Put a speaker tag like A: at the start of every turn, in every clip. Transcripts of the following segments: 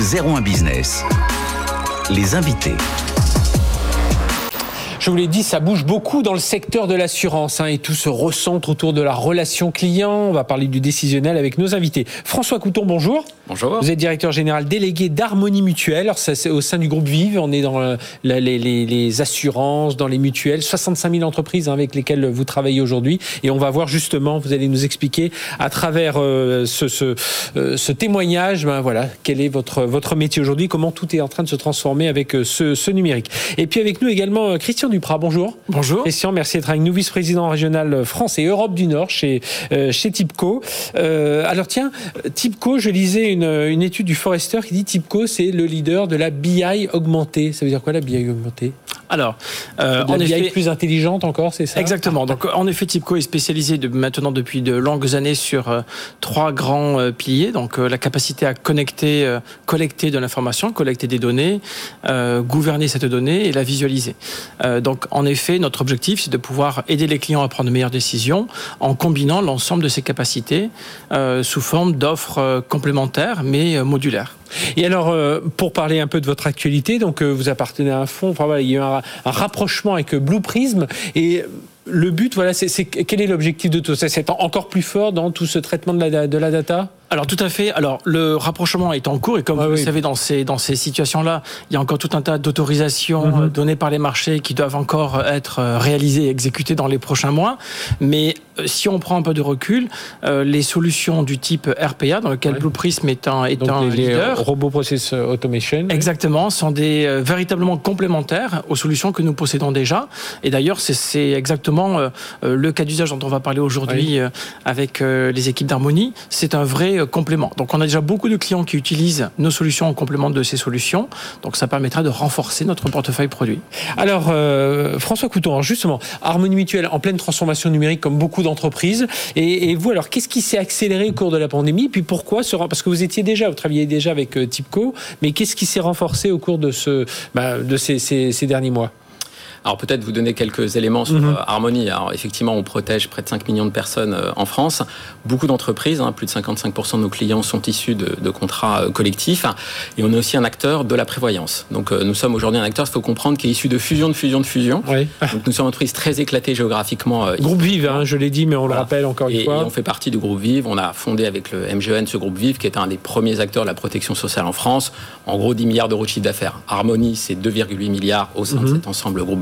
A: 01 Business. Les invités.
B: Je vous l'ai dit, ça bouge beaucoup dans le secteur de l'assurance hein, et tout se recentre autour de la relation client. On va parler du décisionnel avec nos invités. François Couton, bonjour.
C: Bonjour.
B: Vous êtes directeur général délégué d'Harmonie Mutuelle. Alors, ça, c'est au sein du groupe Vive. On est dans euh, les, les- les assurances, dans les mutuelles. 65 000 entreprises hein, avec lesquelles vous travaillez aujourd'hui. Et on va voir justement, vous allez nous expliquer à travers euh, ce, ce, euh, ce témoignage, ben voilà, quel est votre, votre métier aujourd'hui, comment tout est en train de se transformer avec euh, ce, ce numérique. Et puis avec nous également euh, Christian Duprat. Bonjour.
D: Bonjour.
B: Christian, merci d'être avec nous, vice-président régional France et Europe du Nord chez, euh, chez Tipco. Euh, alors tiens, Tipco, je lisais une, une étude du Forrester qui dit Tipco, c'est le leader de la BI augmentée. Ça veut dire quoi la BI augmentée?
D: Alors, euh, en
B: BI
D: effet,
B: plus intelligente encore, c'est ça?
D: Exactement. Donc, en effet, Tipco est spécialisé de, maintenant depuis de longues années sur euh, trois grands euh, piliers. Donc, euh, la capacité à connecter, euh, collecter de l'information, collecter des données, euh, gouverner cette donnée et la visualiser. Euh, donc, en effet, notre objectif, c'est de pouvoir aider les clients à prendre de meilleures décisions en combinant l'ensemble de ces capacités euh, sous forme d'offres euh, mais euh, modulaires.
B: Et alors, euh, pour parler un peu de votre actualité, donc euh, vous appartenez à un fonds, enfin, il y a eu un, rapprochement avec Blue Prism. Et le but, voilà, c'est quel est l'objectif de tout ça? C'est en- encore plus fort dans tout ce traitement de la data?
D: Alors tout à fait. Alors le rapprochement est en cours et comme
B: Ah
D: vous
B: oui.
D: le savez dans ces dans ces situations-là, il y a encore tout un tas d'autorisations
B: Mhm.
D: euh, données par les marchés qui doivent encore être euh, réalisées et exécutées dans les prochains mois. Mais euh, si on prend un peu de recul, euh, les solutions du type RPA dans lequel
B: Ouais.
D: Blue Prism est un est
B: Donc
D: un
B: les, les
D: leader.
B: robots process automation.
D: Exactement, sont des euh, véritablement complémentaires aux solutions que nous possédons déjà. Et d'ailleurs, c'est- exactement euh, euh, le cas d'usage dont on va parler aujourd'hui euh, avec euh, les équipes d'Harmonie. C'est un vrai euh, complément. Donc, on a déjà beaucoup de clients qui utilisent nos solutions en complément de ces solutions. Donc, ça permettra de renforcer notre portefeuille produit.
B: Alors, euh, François Couton, justement, Harmonie Mutuelle en pleine transformation numérique comme beaucoup d'entreprises. Et, vous, alors, qu'est-ce qui s'est accéléré au cours de la pandémie? Puis pourquoi Parce que vous étiez déjà, vous travailliez déjà avec euh, Tipco, mais qu'est-ce qui s'est renforcé au cours de, bah, ces derniers mois?
C: Alors peut-être vous donner quelques éléments sur euh, Harmonie. Alors effectivement, on protège près de 5 millions de personnes euh, en France. Beaucoup d'entreprises, hein, plus de 55% de nos clients sont issus de, de contrats euh, collectifs. Et on est aussi un acteur de la prévoyance. Donc nous sommes aujourd'hui un acteur, il faut comprendre, qui est issu de fusion, de fusion, de fusion.
B: Oui.
C: Donc nous sommes une entreprise très éclatée géographiquement.
B: Groupe Vive, hein, je l'ai dit, mais on le rappelle encore une
C: Et, et
B: fois.
C: on fait partie du groupe Vive. On a fondé avec le MGN ce groupe Vive, qui est un des premiers acteurs de la protection sociale en France. En gros, 10 milliards d'euros de chiffre d'affaires. Harmonie, c'est 2,8 milliards au sein de
B: Mhm.
C: cet ensemble groupe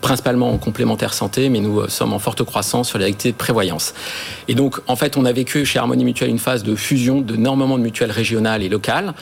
C: Principalement en complémentaire santé, mais nous euh, sommes en forte croissance sur les activités de prévoyance. Et donc, en fait, on a vécu chez Harmonie Mutuelle une phase de fusion d'énormément de mutuelles régionales et locales.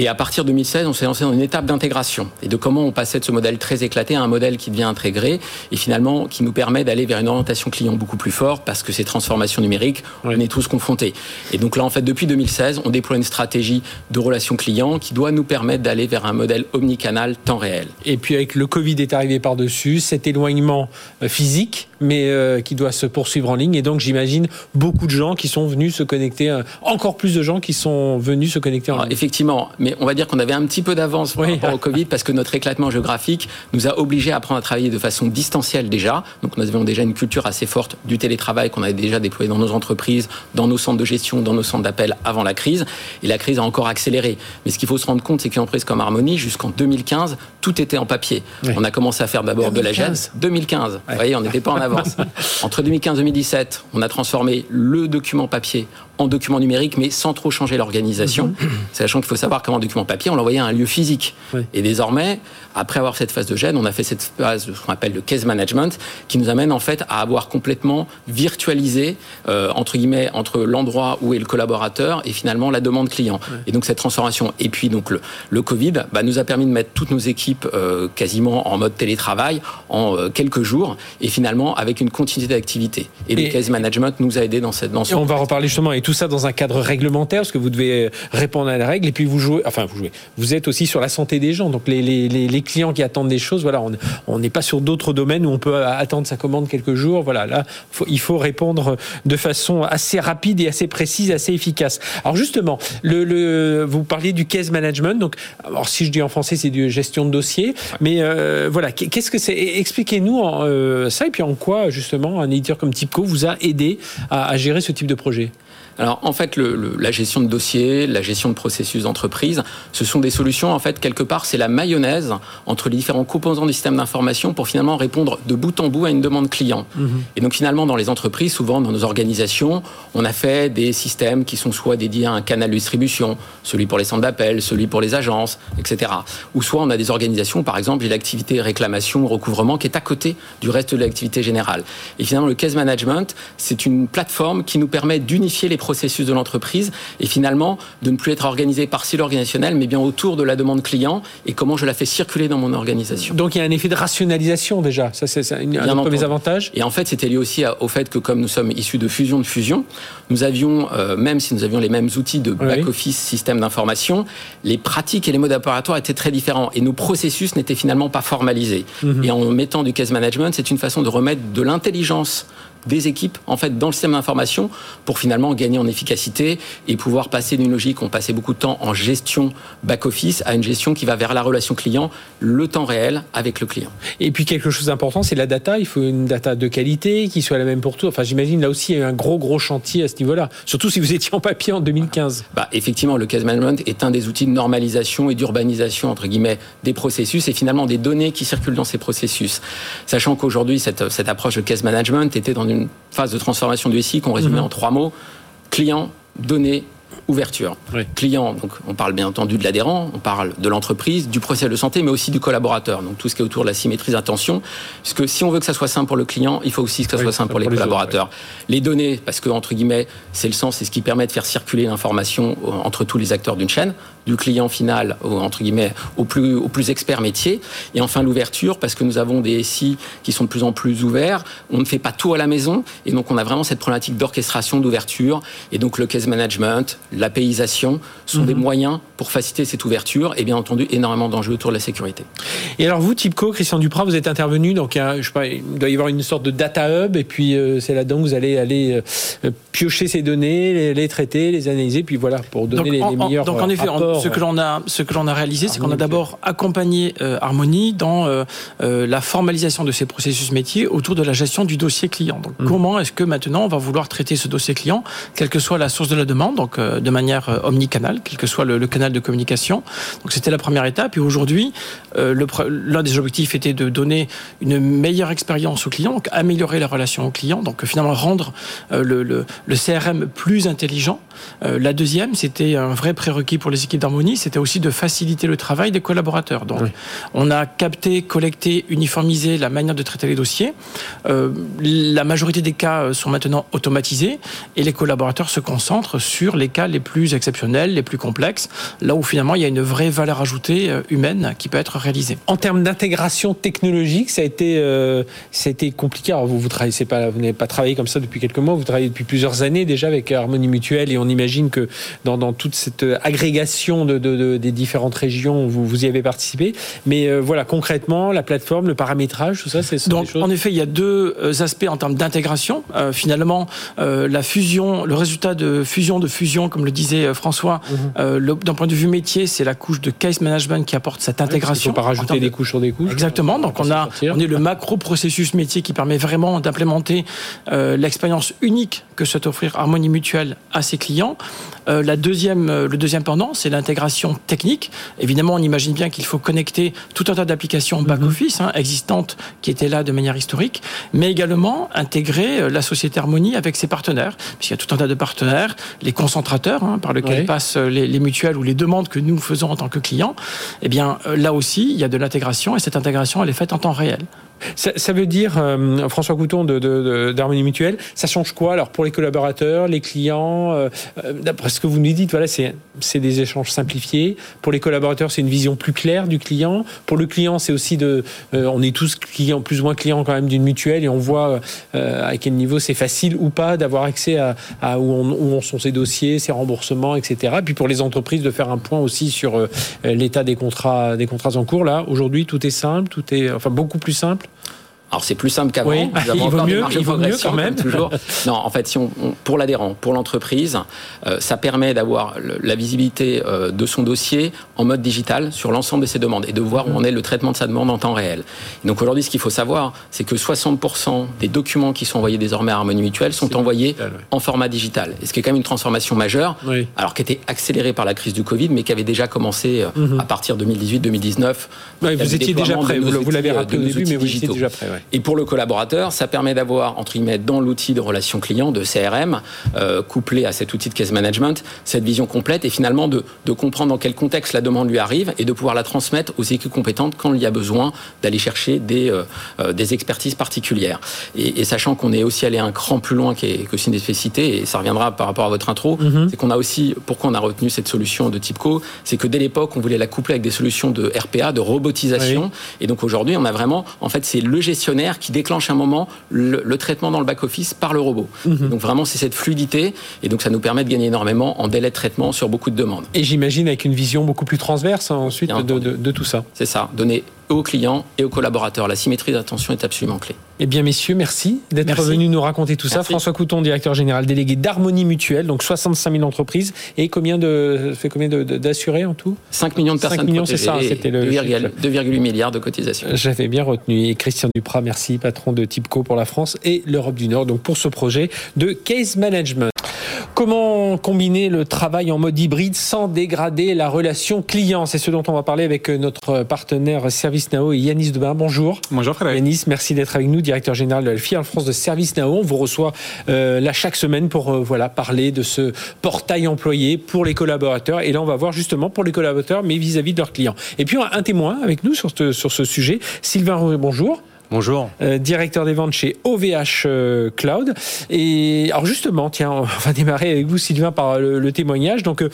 C: Et à partir de 2016, on s'est lancé dans une étape d'intégration et de comment on passait de ce modèle très éclaté à un modèle qui devient intégré et finalement qui nous permet d'aller vers une orientation client beaucoup plus forte parce que ces transformations numériques,
B: Oui.
C: on est tous confrontés. Et donc là, en fait, depuis 2016, on déploie une stratégie de relation client qui doit nous permettre d'aller vers un modèle omnicanal temps réel.
B: Et puis avec le Covid est arrivé par-dessus, cet éloignement euh, physique, mais euh, qui doit se poursuivre en ligne. Et donc j'imagine beaucoup de gens qui sont venus se connecter, euh, encore plus de gens qui sont venus se connecter en ligne.
C: effectivement, mais on va dire qu'on avait un petit peu d'avance par
B: Oui.
C: rapport au Covid parce que notre éclatement géographique nous a obligés à apprendre à travailler de façon distancielle déjà. Donc nous avions déjà une culture assez forte du télétravail qu'on avait déjà déployé dans nos entreprises, dans nos centres de gestion, dans nos centres d'appel avant la crise. Et la crise a encore accéléré. Mais ce qu'il faut se rendre compte, c'est qu'une entreprise comme Harmonie, jusqu'en 2015, tout était en papier.
B: Oui.
C: On a commencé à faire d'abord de la
B: 2015.
C: gêne. 2015. Vous voyez, on n'était pas en avance. Entre 2015 et 2017, on a transformé le document papier en document numérique, mais sans trop changer l'organisation. Sachant qu'il faut savoir qu'en document papier, on l'envoyait à un lieu physique.
B: Oui.
C: Et désormais, après avoir cette phase de gêne, on a fait cette phase de ce qu'on appelle le case management, qui nous amène en fait à avoir complètement virtualisé, euh, entre guillemets, entre l'endroit où est le collaborateur et finalement la demande client. Et donc cette transformation. Et puis donc le, le Covid bah, nous a permis de mettre toutes nos équipes euh, quasiment en mode télétravail en euh, quelques jours et finalement avec une continuité d'activité. Et,
B: Et-
C: le case management nous a aidés dans cette dans
B: Et on va reparler justement, et tout ça dans un cadre réglementaire, parce que vous devez répondre à la règle, et puis vous jouez, enfin vous jouez, vous êtes aussi sur la santé des gens, donc les, les, les, les clients qui attendent des choses, voilà, on n'est pas sur d'autres domaines où on peut attendre sa commande quelques jours, voilà, là, faut- il faut répondre de façon assez rapide et assez précise, assez efficace. Alors justement, le, le, vous parliez du case management, donc, alors si je dis en français, c'est du gestion de dossier, mais euh, voilà, qu'est-ce que c'est? Expliquez-nous euh, ça, et puis en quoi justement un éditeur comme Tipco vous a aidé à, à gérer ce type de projet?
C: Alors en fait, le, la gestion de dossiers, la gestion de processus d'entreprise, ce sont des solutions, en fait, quelque part, c'est la mayonnaise entre les différents composants du système d'information pour finalement répondre de bout en bout à une demande client. Mhm. Et donc finalement, dans les entreprises, souvent dans nos organisations, on a fait des systèmes qui sont soit dédiés à un canal de distribution, celui pour les centres d'appel, celui pour les agences, etc. Ou soit on a des organisations, par exemple, j'ai l'activité réclamation, recouvrement, qui est à côté du reste de l'activité générale. Et finalement, le case management, c'est une plateforme qui nous permet d'unifier les processus de l'entreprise et finalement de ne plus être organisé par silo organisationnel, mais bien autour de la demande client et comment je la fais circuler dans mon organisation.
B: Donc il y a un effet de rationalisation déjà. Ça, c'est un, des avantages.
C: Et en fait, c'était lié aussi au fait que comme nous sommes issus de fusion de fusion, nous avions, euh, même si nous avions les mêmes outils de back-office, système d'information, les pratiques et les modes opératoires étaient très différents et nos processus n'étaient finalement pas formalisés. Mhm. Et en mettant du case management, c'est une façon de remettre de l'intelligence des équipes en fait dans le système d'information pour finalement gagner en efficacité et pouvoir passer d'une logique on passait beaucoup de temps en gestion back office à une gestion qui va vers la relation client le temps réel avec le client.
B: Et puis quelque chose d'important c'est la data, il faut une data de qualité qui soit la même pour tout. Enfin j'imagine là aussi il y a eu un gros gros chantier à ce niveau-là, surtout si vous étiez en papier en 2015.
C: Bah effectivement le case management est un des outils de normalisation et d'urbanisation entre guillemets des processus et finalement des données qui circulent dans ces processus. Sachant qu'aujourd'hui cette, cette approche de case management était dans une phase de transformation du SI qu'on résumait mhm. en trois mots client, données, ouverture. Client, donc on parle bien entendu de l'adhérent, on parle de l'entreprise, du procès de santé, mais aussi du collaborateur. Donc tout ce qui est autour de la symétrie d'attention. Puisque si on veut que ça soit simple pour le client, il faut aussi que ça soit simple pour, les, collaborateurs. Les données, parce que entre guillemets, c'est le sens, c'est ce qui permet de faire circuler l'information entre tous les acteurs d'une chaîne du client final, entre guillemets, au plus, au plus expert métier. Et enfin, l'ouverture, parce que nous avons des SI qui sont de plus en plus ouverts. On ne fait pas tout à la maison. Et donc, on a vraiment cette problématique d'orchestration, d'ouverture. Et donc, le case management, l'apéisation sont des mhm. moyens pour faciliter cette ouverture. Et bien entendu, énormément d'enjeux autour de la sécurité.
B: Et alors, vous, Tipco, Christian Duprat, vous êtes intervenu. Donc, je sais pas, il doit y avoir une sorte de data hub. Et puis, euh, c'est là-dedans que vous allez aller euh, piocher ces données, les, traiter, les analyser. Puis voilà, pour donner les, meilleurs.
D: Donc, en effet, ce que l'on a, ce que l'on a réalisé, c'est qu'on a d'abord accompagné euh, Harmonie dans euh, euh, la formalisation de ses processus métiers autour de la gestion du dossier client. Donc, mmh. comment est-ce que maintenant on va vouloir traiter ce dossier client, quelle que soit la source de la demande, donc de manière omnicanale, quel que soit le, canal de communication. Donc, c'était la première étape. Et aujourd'hui, l'un des objectifs était de donner une meilleure expérience au client, donc améliorer la relation au client, donc finalement rendre le, le, le CRM plus intelligent. la deuxième, c'était un vrai prérequis pour les équipes d'harmonie, c'était aussi de faciliter le travail des collaborateurs. Donc, on a capté, collecté, uniformisé la manière de traiter les dossiers. Euh, la majorité des cas euh, sont maintenant automatisés et les collaborateurs se concentrent sur les cas les plus exceptionnels, les plus complexes, là où finalement il y a une vraie valeur ajoutée euh, humaine qui peut être réalisée.
B: En termes d'intégration technologique, ça a été, ça a été compliqué. Alors vous, vous travaillez, pas, vous n'avez pas travaillé comme ça depuis quelques mois, vous travaillez depuis plusieurs années déjà avec Harmonie Mutuelle et on imagine que dans, dans toute cette agrégation de, de des différentes régions, vous, vous y avez participé. Mais euh, voilà, concrètement, la plateforme, le paramétrage, tout ça, c'est
D: Donc, en effet, il y a deux euh, aspects en termes d'intégration. Euh, finalement, la fusion, le résultat de fusion de fusion, comme le disait François, mhm. d'un point de vue métier, c'est la couche de case management qui apporte cette intégration.
B: Il faut pas rajouter des couches sur des couches.
D: Exactement. Donc, on a, on est le macro processus métier qui permet vraiment d'implémenter l'expérience unique que souhaite offrir Harmonie Mutuelle à ses clients. la deuxième, le deuxième pendant, c'est l'intégration technique. Évidemment, on imagine bien qu'il faut connecter tout un tas d'applications back-office hein, existantes qui étaient là de manière historique, mais également intégrer euh, la société Harmonie avec ses partenaires, puisqu'il y a tout un tas de partenaires, les hein, par lesquels passent euh, les, mutuelles ou les demandes que nous faisons en tant que clients. Eh bien, euh, là aussi, il y a de l'intégration et cette intégration, elle est faite en temps réel.
B: Ça, veut dire, François Couton d'Harmonie Mutuelle, ça change quoi alors pour les collaborateurs, les clients D'après ce que vous nous dites, voilà, c'est des échanges simplifiés. Pour les collaborateurs, c'est une vision plus claire du client. Pour le client, c'est aussi de, euh, on est tous clients, plus ou moins clients quand même d'une mutuelle et on voit euh, à quel niveau c'est facile ou pas d'avoir accès à, où, on, sont ses dossiers, ses remboursements, etc. Puis pour les entreprises, de faire un point aussi sur euh, l'état des contrats, des contrats en cours. Là, aujourd'hui, tout est simple, tout est, enfin, beaucoup plus simple.
C: Alors c'est plus simple qu'avant.
B: Oui,
C: Nous avons
B: il vaut mieux, il vaut mieux quand même.
C: toujours. non, en fait, si on, on- pour l'adhérent, pour l'entreprise, euh, ça permet d'avoir la visibilité euh, de son dossier en mode digital sur l'ensemble de ses demandes et de voir où en est le traitement de sa demande en temps réel. Et donc aujourd'hui, ce qu'il faut savoir, c'est que 60% des documents qui sont envoyés désormais à Harmonie Mutuelle sont envoyés
B: digital, ouais.
C: en format digital. Et ce qui est quand même une transformation majeure,
B: Oui.
C: alors qui était accélérée par la crise du Covid, mais qui avait déjà commencé euh, à partir de 2018-2019.
B: Ouais, vous étiez déjà prêt, vous, l'avez
C: euh,
B: rappelé au début, mais vous étiez déjà prêt. ouais.
C: Et pour le collaborateur, ça permet d'avoir, entre guillemets, dans l'outil de relation client, de CRM, euh, couplé à cet outil de case management, cette vision complète et finalement de, de comprendre dans quel contexte la demande lui arrive et de pouvoir la transmettre aux équipes compétentes quand il y a besoin d'aller chercher des, euh, euh, des expertises particulières. Et, et sachant qu'on est aussi allé un cran plus loin qu'est- que une et ça reviendra par rapport à votre intro,
B: Mhm.
C: c'est qu'on a aussi, pourquoi on a retenu cette solution de Tipco, c'est que dès l'époque, on voulait la coupler avec des solutions de RPA, de robotisation. Et donc aujourd'hui, on a vraiment, en fait, c'est le gestionnaire qui déclenche un moment le, le traitement dans le back-office par le robot.
B: Mhm.
C: Donc vraiment, c'est cette fluidité. Et donc ça nous permet de gagner énormément en délai de traitement sur beaucoup de demandes.
B: Et j'imagine avec une vision beaucoup plus transverse hein, ensuite de- de tout ça.
C: C'est ça, donner aux clients et aux collaborateurs. La symétrie d'attention est absolument clé.
B: Eh bien, messieurs, merci d'être venus nous raconter tout ça. François Couton, directeur général délégué d'Harmonie Mutuelle, donc 65 000 entreprises. Et combien de, fait combien d'assurés en tout?
C: 5 millions de
B: 5
C: personnes
B: millions, c'est ça,
C: protégées et
B: c'était le
C: 2,8 2,8 milliards de cotisations.
B: J'avais bien retenu. Et Christian Duprat, merci, patron de Tipco pour la France et l'Europe du Nord, donc pour ce projet de case management. Comment combiner le travail en mode hybride sans dégrader la relation client? C'est ce dont on va parler avec notre partenaire ServiceNow et Yanis Debin. Bonjour.
E: Bonjour Frédéric.
B: Yanis, merci d'être avec nous, directeur général de la FIA France de ServiceNow. On vous reçoit euh, là chaque semaine pour euh, voilà parler de ce portail employé pour les collaborateurs. Et là, on va voir justement pour les collaborateurs, mais vis-à-vis de leurs clients. Et puis un témoin avec nous sur ce, sur ce sujet, Sylvain Rouet, bonjour.
E: Bonjour.
B: Euh, directeur des ventes chez OVH euh, Cloud. Et alors justement, tiens, on va démarrer avec vous, Sylvain, par le, témoignage. Donc euh,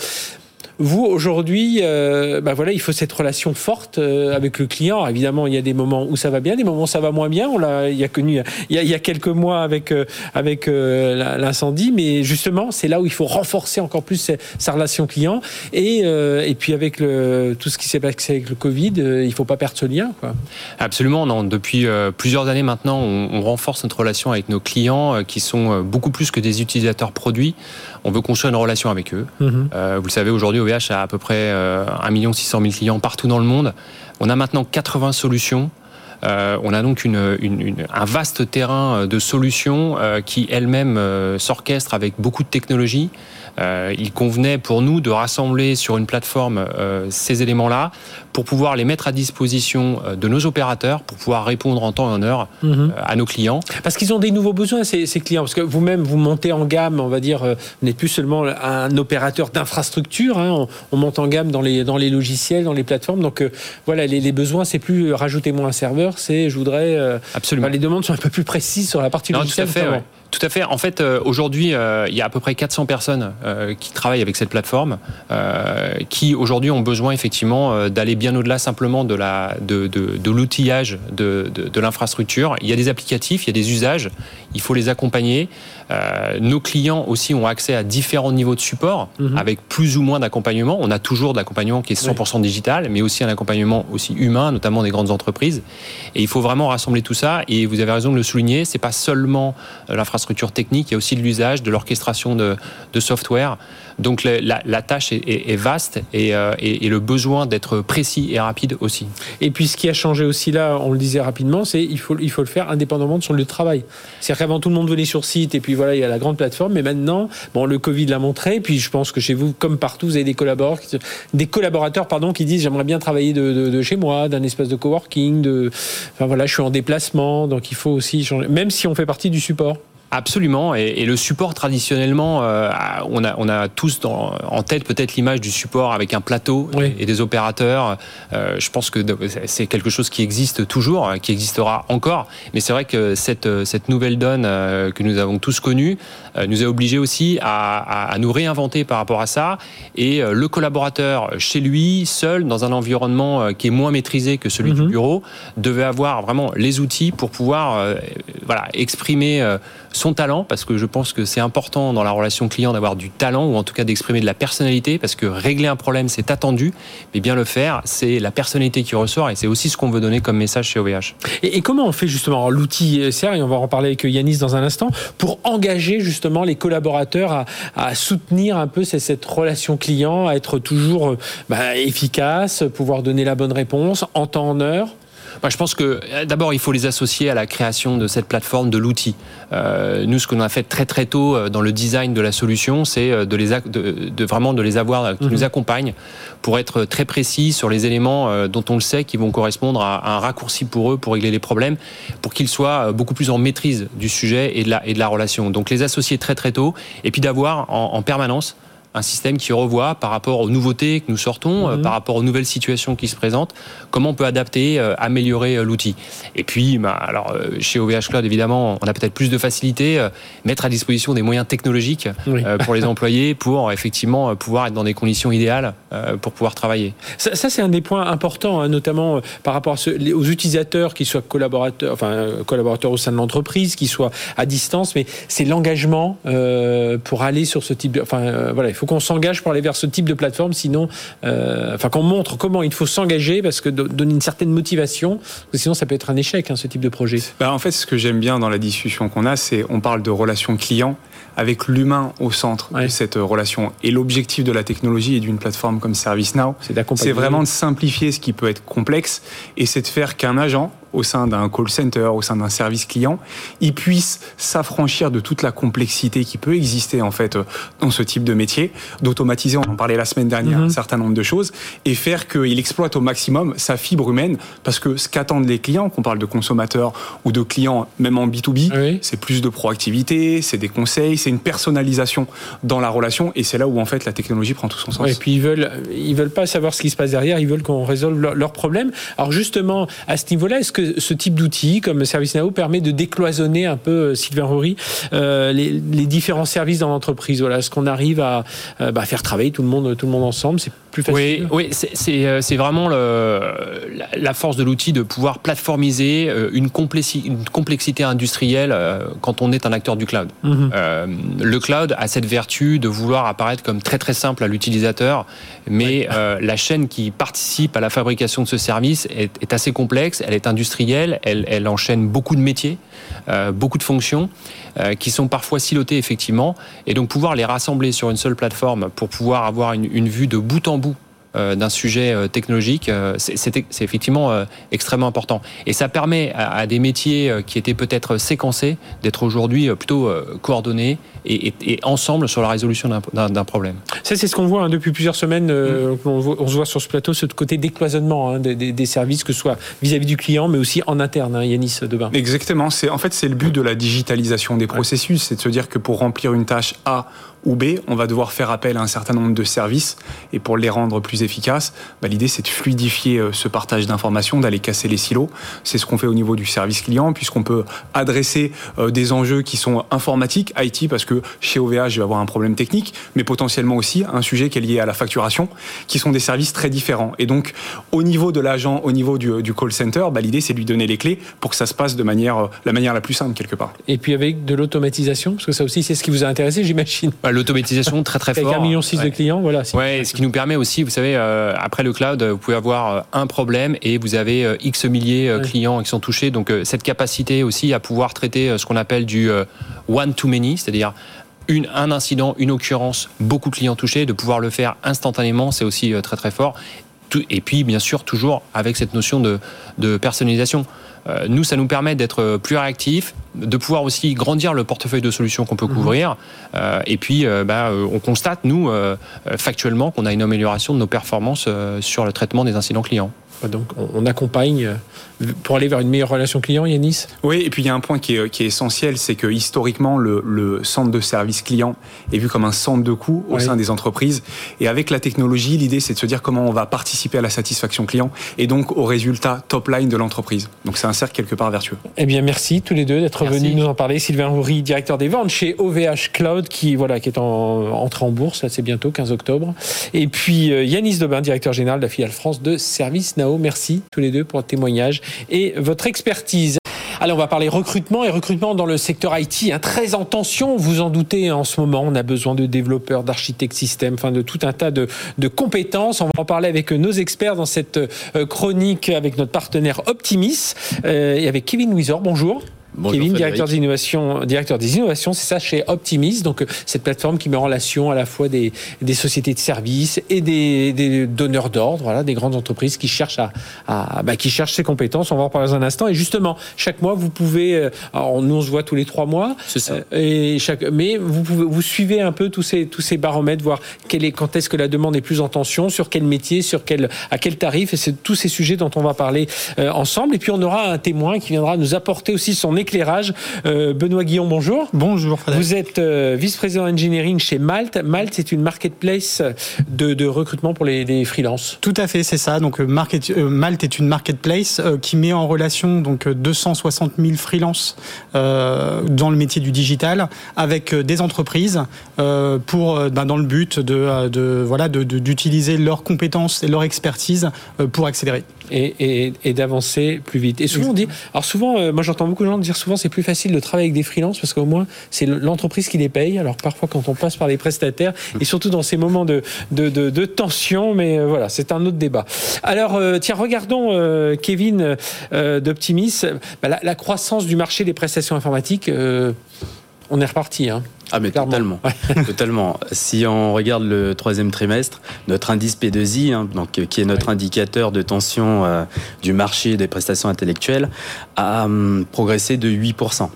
B: vous aujourd'hui, euh, bah voilà, il faut cette relation forte euh, avec le client. Évidemment, il y a des moments où ça va bien, des moments où ça va moins bien. On l'a, il y a connu il y a, quelques mois avec euh, avec euh, l'incendie, mais justement, c'est là où il faut renforcer encore plus sa, relation client. Et et puis avec le, tout ce qui s'est passé avec le Covid, il faut pas perdre ce lien.
E: Absolument. Depuis plusieurs années maintenant, on, renforce notre relation avec nos clients qui sont beaucoup plus que des utilisateurs produits. On veut construire une relation avec eux.
B: Mhm.
E: Euh, vous le savez, aujourd'hui, OVH a à peu près euh, 1 600 000 clients partout dans le monde. On a maintenant 80 solutions. Euh, on a donc une, une- une- un vaste terrain euh, de solutions euh, qui elles-mêmes euh, s'orchestrent avec beaucoup de technologies. Il convenait pour nous de rassembler sur une plateforme ces éléments-là pour pouvoir les mettre à disposition euh, de nos opérateurs, pour pouvoir répondre en temps et en heure
B: Mhm.
E: euh, à nos clients.
B: Parce qu'ils ont des nouveaux besoins, ces, ces clients. Parce que vous-même, vous montez en gamme, on va dire, euh, vous n'êtes plus seulement un opérateur d'infrastructure, hein, on, on monte en gamme dans les, dans les logiciels, dans les plateformes. Donc euh, voilà, les, les besoins, c'est plus rajoutez-moi un serveur, c'est je voudrais. euh,
E: Absolument.
B: enfin, les demandes sont un peu plus précises sur la partie
E: Non, tout
B: logicielle.
E: à fait. Tout à fait. En fait, euh, aujourd'hui, euh, il y a à peu près 400 personnes euh, qui travaillent avec cette plateforme, qui aujourd'hui ont besoin effectivement d'aller bien au-delà simplement de la de, de, de l'outillage de l'infrastructure. Il y a des applicatifs, il y a des usages. Il faut les accompagner. Euh, nos clients aussi ont accès à différents niveaux de support,
B: Mhm.
E: avec plus ou moins d'accompagnement. On a toujours de l'accompagnement qui est 100% digital, mais aussi un accompagnement aussi humain, notamment des grandes entreprises. Et il faut vraiment rassembler tout ça. Et vous avez raison de le souligner, c'est pas seulement euh, l'infrastructure technique, il y a aussi de l'usage, de l'orchestration de, de software. Donc la, tâche est, vaste et, euh, et- le besoin d'être précis et rapide aussi.
B: Et puis ce qui a changé aussi là, on le disait rapidement, c'est il faut, il faut le faire indépendamment de son lieu de travail. C'est-à-dire qu'avant tout le monde venait sur site et puis voilà, il y a la grande plateforme, mais maintenant, bon, le Covid l'a montré, puis je pense que chez vous, comme partout, vous avez des collaborateurs, pardon, qui disent j'aimerais bien travailler de, chez moi, d'un espace de coworking, enfin voilà, je suis en déplacement, donc il faut aussi changer, même si on fait partie du support.
E: Absolument, et, et le support traditionnellement, euh, on, a, on a tous dans- en tête peut-être l'image du support avec un plateau
B: Oui.
E: et des opérateurs. Euh, je pense que c'est quelque chose qui existe toujours, qui existera encore. Mais c'est vrai que cette, cette nouvelle donne euh, que nous avons tous connue euh, nous a obligés aussi à, à- à nous réinventer par rapport à ça. Et euh, le collaborateur chez lui, seul, dans un environnement euh, qui est moins maîtrisé que celui
B: Mhm.
E: du bureau, devait avoir vraiment les outils pour pouvoir euh, voilà, exprimer euh, son son talent, parce que je pense que c'est important dans la relation client d'avoir du talent, ou en tout cas d'exprimer de la personnalité, parce que régler un problème, c'est attendu, mais bien le faire, c'est la personnalité qui ressort, et c'est aussi ce qu'on veut donner comme message chez OVH.
B: Et, comment on fait justement l'outil SR, et on va en parler avec Yanis dans un instant, pour engager justement les collaborateurs à, soutenir un peu cette, relation client, à être toujours bah, efficace, pouvoir donner la bonne réponse en temps, en heure?
E: Je pense que euh, d'abord, il faut les associer à la création de cette plateforme, de l'outil. Euh, nous, ce qu'on a fait très très tôt euh, dans le design de la solution, c'est de, les, de, vraiment de les avoir qui mhm. nous accompagnent pour être très précis sur les éléments dont on le sait qui vont correspondre à, un raccourci pour eux pour régler les problèmes, pour qu'ils soient beaucoup plus en maîtrise du sujet et de la, et de la relation. Donc les associer très très tôt et puis d'avoir en permanence un système qui revoit par rapport aux nouveautés que nous sortons, euh, mhm. par rapport aux nouvelles situations qui se présentent, comment on peut adapter, euh, améliorer euh, l'outil. Et puis, bah, alors, chez OVH Cloud, évidemment, on a peut-être plus de facilité, mettre à disposition des moyens technologiques pour les employés, pour effectivement pouvoir être dans des conditions idéales pour pouvoir travailler.
B: Ça, c'est un des points importants, hein, notamment par rapport aux utilisateurs, qui soient collaborateurs, enfin collaborateurs au sein de l'entreprise, qui soient à distance, mais c'est l'engagement pour aller sur ce type de, enfin voilà, il faut qu'on s'engage pour aller vers ce type de plateforme, sinon, euh, enfin qu'on montre comment il faut s'engager, parce que donner une certaine motivation, parce que sinon ça peut être un échec, hein, ce type de projet.
F: Bah, en fait, ce que j'aime bien dans la discussion qu'on a, c'est on parle de relation client avec l'humain au centre de cette relation. Et l'objectif de la technologie et d'une plateforme comme ServiceNow, c'est vraiment de simplifier ce qui peut être complexe et c'est de faire qu'un agent au sein d'un call center, au sein d'un service client, il puisse s'affranchir de toute la complexité qui peut exister en fait dans ce type de métier, d'automatiser, on en parlait la semaine dernière, mhm. un certain nombre de choses, et faire qu'il exploite au maximum sa fibre humaine, parce que ce qu'attendent les clients, qu'on parle de consommateurs ou de clients, même en B2B, c'est plus de proactivité, c'est des conseils, c'est une personnalisation dans la relation, et c'est là où en fait la technologie prend tout son sens.
B: et puis ils veulent, ils veulent pas savoir ce qui se passe derrière, ils veulent qu'on résolve leurs problèmes. Alors justement, à ce niveau-là, est-ce que ce type d'outil comme ServiceNow permet de décloisonner un peu, euh, Sylvain Rory, euh, les, différents services dans l'entreprise. Voilà, est-ce qu'on arrive à euh, bah, faire travailler tout le monde, tout le monde ensemble C'est plus facile.
E: Oui, oui c'est vraiment le, la, force de l'outil de pouvoir plateformiser une, complexité, une complexité industrielle quand on est un acteur du cloud. Mhm. le cloud a cette vertu de vouloir apparaître comme très très simple à l'utilisateur, mais la chaîne qui participe à la fabrication de ce service est, est assez complexe, elle est industrielle elle, enchaîne beaucoup de métiers, euh, beaucoup de fonctions euh, qui sont parfois silotées effectivement, et donc pouvoir les rassembler sur une seule plateforme pour pouvoir avoir une vue de bout en bout euh, d'un sujet euh, technologique, euh, c'est effectivement extrêmement important. Et ça permet à, des métiers qui étaient peut-être séquencés d'être aujourd'hui plutôt coordonnés et, ensemble sur la résolution d'un problème.
B: Ça, c'est ce qu'on voit hein, depuis plusieurs semaines. Mm. on, se voit sur ce plateau, ce côté décloisonnement hein, des, services, que ce soit vis-à-vis du client, mais aussi en interne, hein, Yanis Debin.
F: Exactement. En fait, c'est le but de la digitalisation des processus. C'est de se dire que pour remplir une tâche A, ou B, on va devoir faire appel à un certain nombre de services et pour les rendre plus efficaces, bah, l'idée c'est de fluidifier euh, ce partage d'informations, d'aller casser les silos. C'est ce qu'on fait au niveau du service client puisqu'on peut adresser euh, des enjeux qui sont informatiques, IT parce que chez OVH je vais avoir un problème technique, mais potentiellement aussi un sujet qui est lié à la facturation, qui sont des services très différents. Et donc au niveau de l'agent, au niveau du, call center, bah, l'idée c'est de lui donner les clés pour que ça se passe de manière euh, la manière la plus simple quelque part.
B: Et puis avec de l'automatisation, parce que ça aussi c'est ce qui vous a intéressé, j'imagine.
E: Bah, l'automatisation très très fort.
B: Avec un million six de clients, voilà.
E: Ouais, ce qui nous permet aussi, vous savez, euh, après le cloud, vous pouvez avoir euh, un problème et vous avez euh, X milliers de clients qui sont touchés. Donc cette capacité aussi à pouvoir traiter ce qu'on appelle du one to many, c'est-à-dire une, un incident, une occurrence, beaucoup de clients touchés, de pouvoir le faire instantanément, c'est aussi très très fort. Et puis, bien sûr, toujours avec cette notion de, de personnalisation. Euh, nous, ça nous permet d'être plus réactifs, de pouvoir aussi grandir le portefeuille de solutions qu'on peut mhm. couvrir. Euh, et puis, euh, bah, on constate, nous, factuellement, qu'on a une amélioration de nos performances sur le traitement des incidents clients.
B: Donc on accompagne euh, pour aller vers une meilleure relation client, Yanis?
F: Oui, et puis il y a un point qui est, essentiel, c'est que historiquement, le, centre de service client est vu comme un centre de coût au sein des entreprises. Et avec la technologie, l'idée, c'est de se dire comment on va participer à la satisfaction client et donc au résultat top line de l'entreprise. Donc c'est un cercle quelque part vertueux.
B: Eh bien, merci tous les deux d'être venus nous en parler. Sylvain Houry, directeur des ventes chez OVH Cloud, qui, voilà, qui est en, entré en bourse, c'est bientôt, 15 octobre. Et puis euh, Yanis Debin, directeur général de la filiale France de Service Nao. Merci tous les deux pour votre témoignage et votre expertise. Allez, on va parler recrutement et recrutement dans le secteur IT, hein, très en tension, vous en doutez en ce moment. On a besoin de développeurs, d'architectes système, enfin de tout un tas de, compétences. On va en parler avec nos experts dans cette euh, chronique avec notre partenaire Optimis euh, et avec Kevin Wizor. Bonjour. Kevin, directeur des innovations, directeur des innovations, c'est ça chez Optimis, donc euh, cette plateforme qui met en relation à la fois des, des sociétés de services et des, des donneurs d'ordre, voilà, des grandes entreprises qui cherchent à, à bah, qui cherchent ces compétences. On va en parler dans un instant. Et justement, chaque mois, vous pouvez, euh, alors nous on se voit tous les trois mois,
C: c'est ça. Euh,
B: et chaque, mais vous pouvez, vous suivez un peu tous ces tous ces baromètres, voir quel est, quand est-ce que la demande est plus en tension, sur quel métier, sur quel à quel tarif, et c'est tous ces sujets dont on va parler ensemble. Et puis on aura un témoin qui viendra nous apporter aussi son éclairage. Euh, Benoît Guillon, bonjour.
G: Bonjour.
B: Vous êtes euh, vice-président engineering chez Malte. Malte, c'est une marketplace de, recrutement pour les, les freelances.
G: Tout à fait, c'est ça. Donc euh, Malte est une marketplace qui met en relation donc 260 000 freelances dans le métier du digital avec des entreprises pour ben, dans le but de, voilà d'utiliser leurs compétences et leur expertise pour accélérer
B: et, et, d'avancer plus vite. Et souvent on dit, alors souvent, euh, moi j'entends beaucoup de gens dire souvent c'est plus facile de travailler avec des freelances parce qu'au moins c'est l'entreprise qui les paye. Alors parfois quand on passe par les prestataires et surtout dans ces moments de, de, de, tension, mais euh, voilà, c'est un autre débat. Alors euh, tiens, regardons Kevin d'Optimis, bah, la, la, croissance du marché des prestations informatiques. on est reparti. Hein.
H: Ah mais totalement, totalement. Si on regarde le troisième trimestre, notre indice P2I, hein, donc qui est notre indicateur de tension euh, du marché des prestations intellectuelles, a hum, progressé de 8%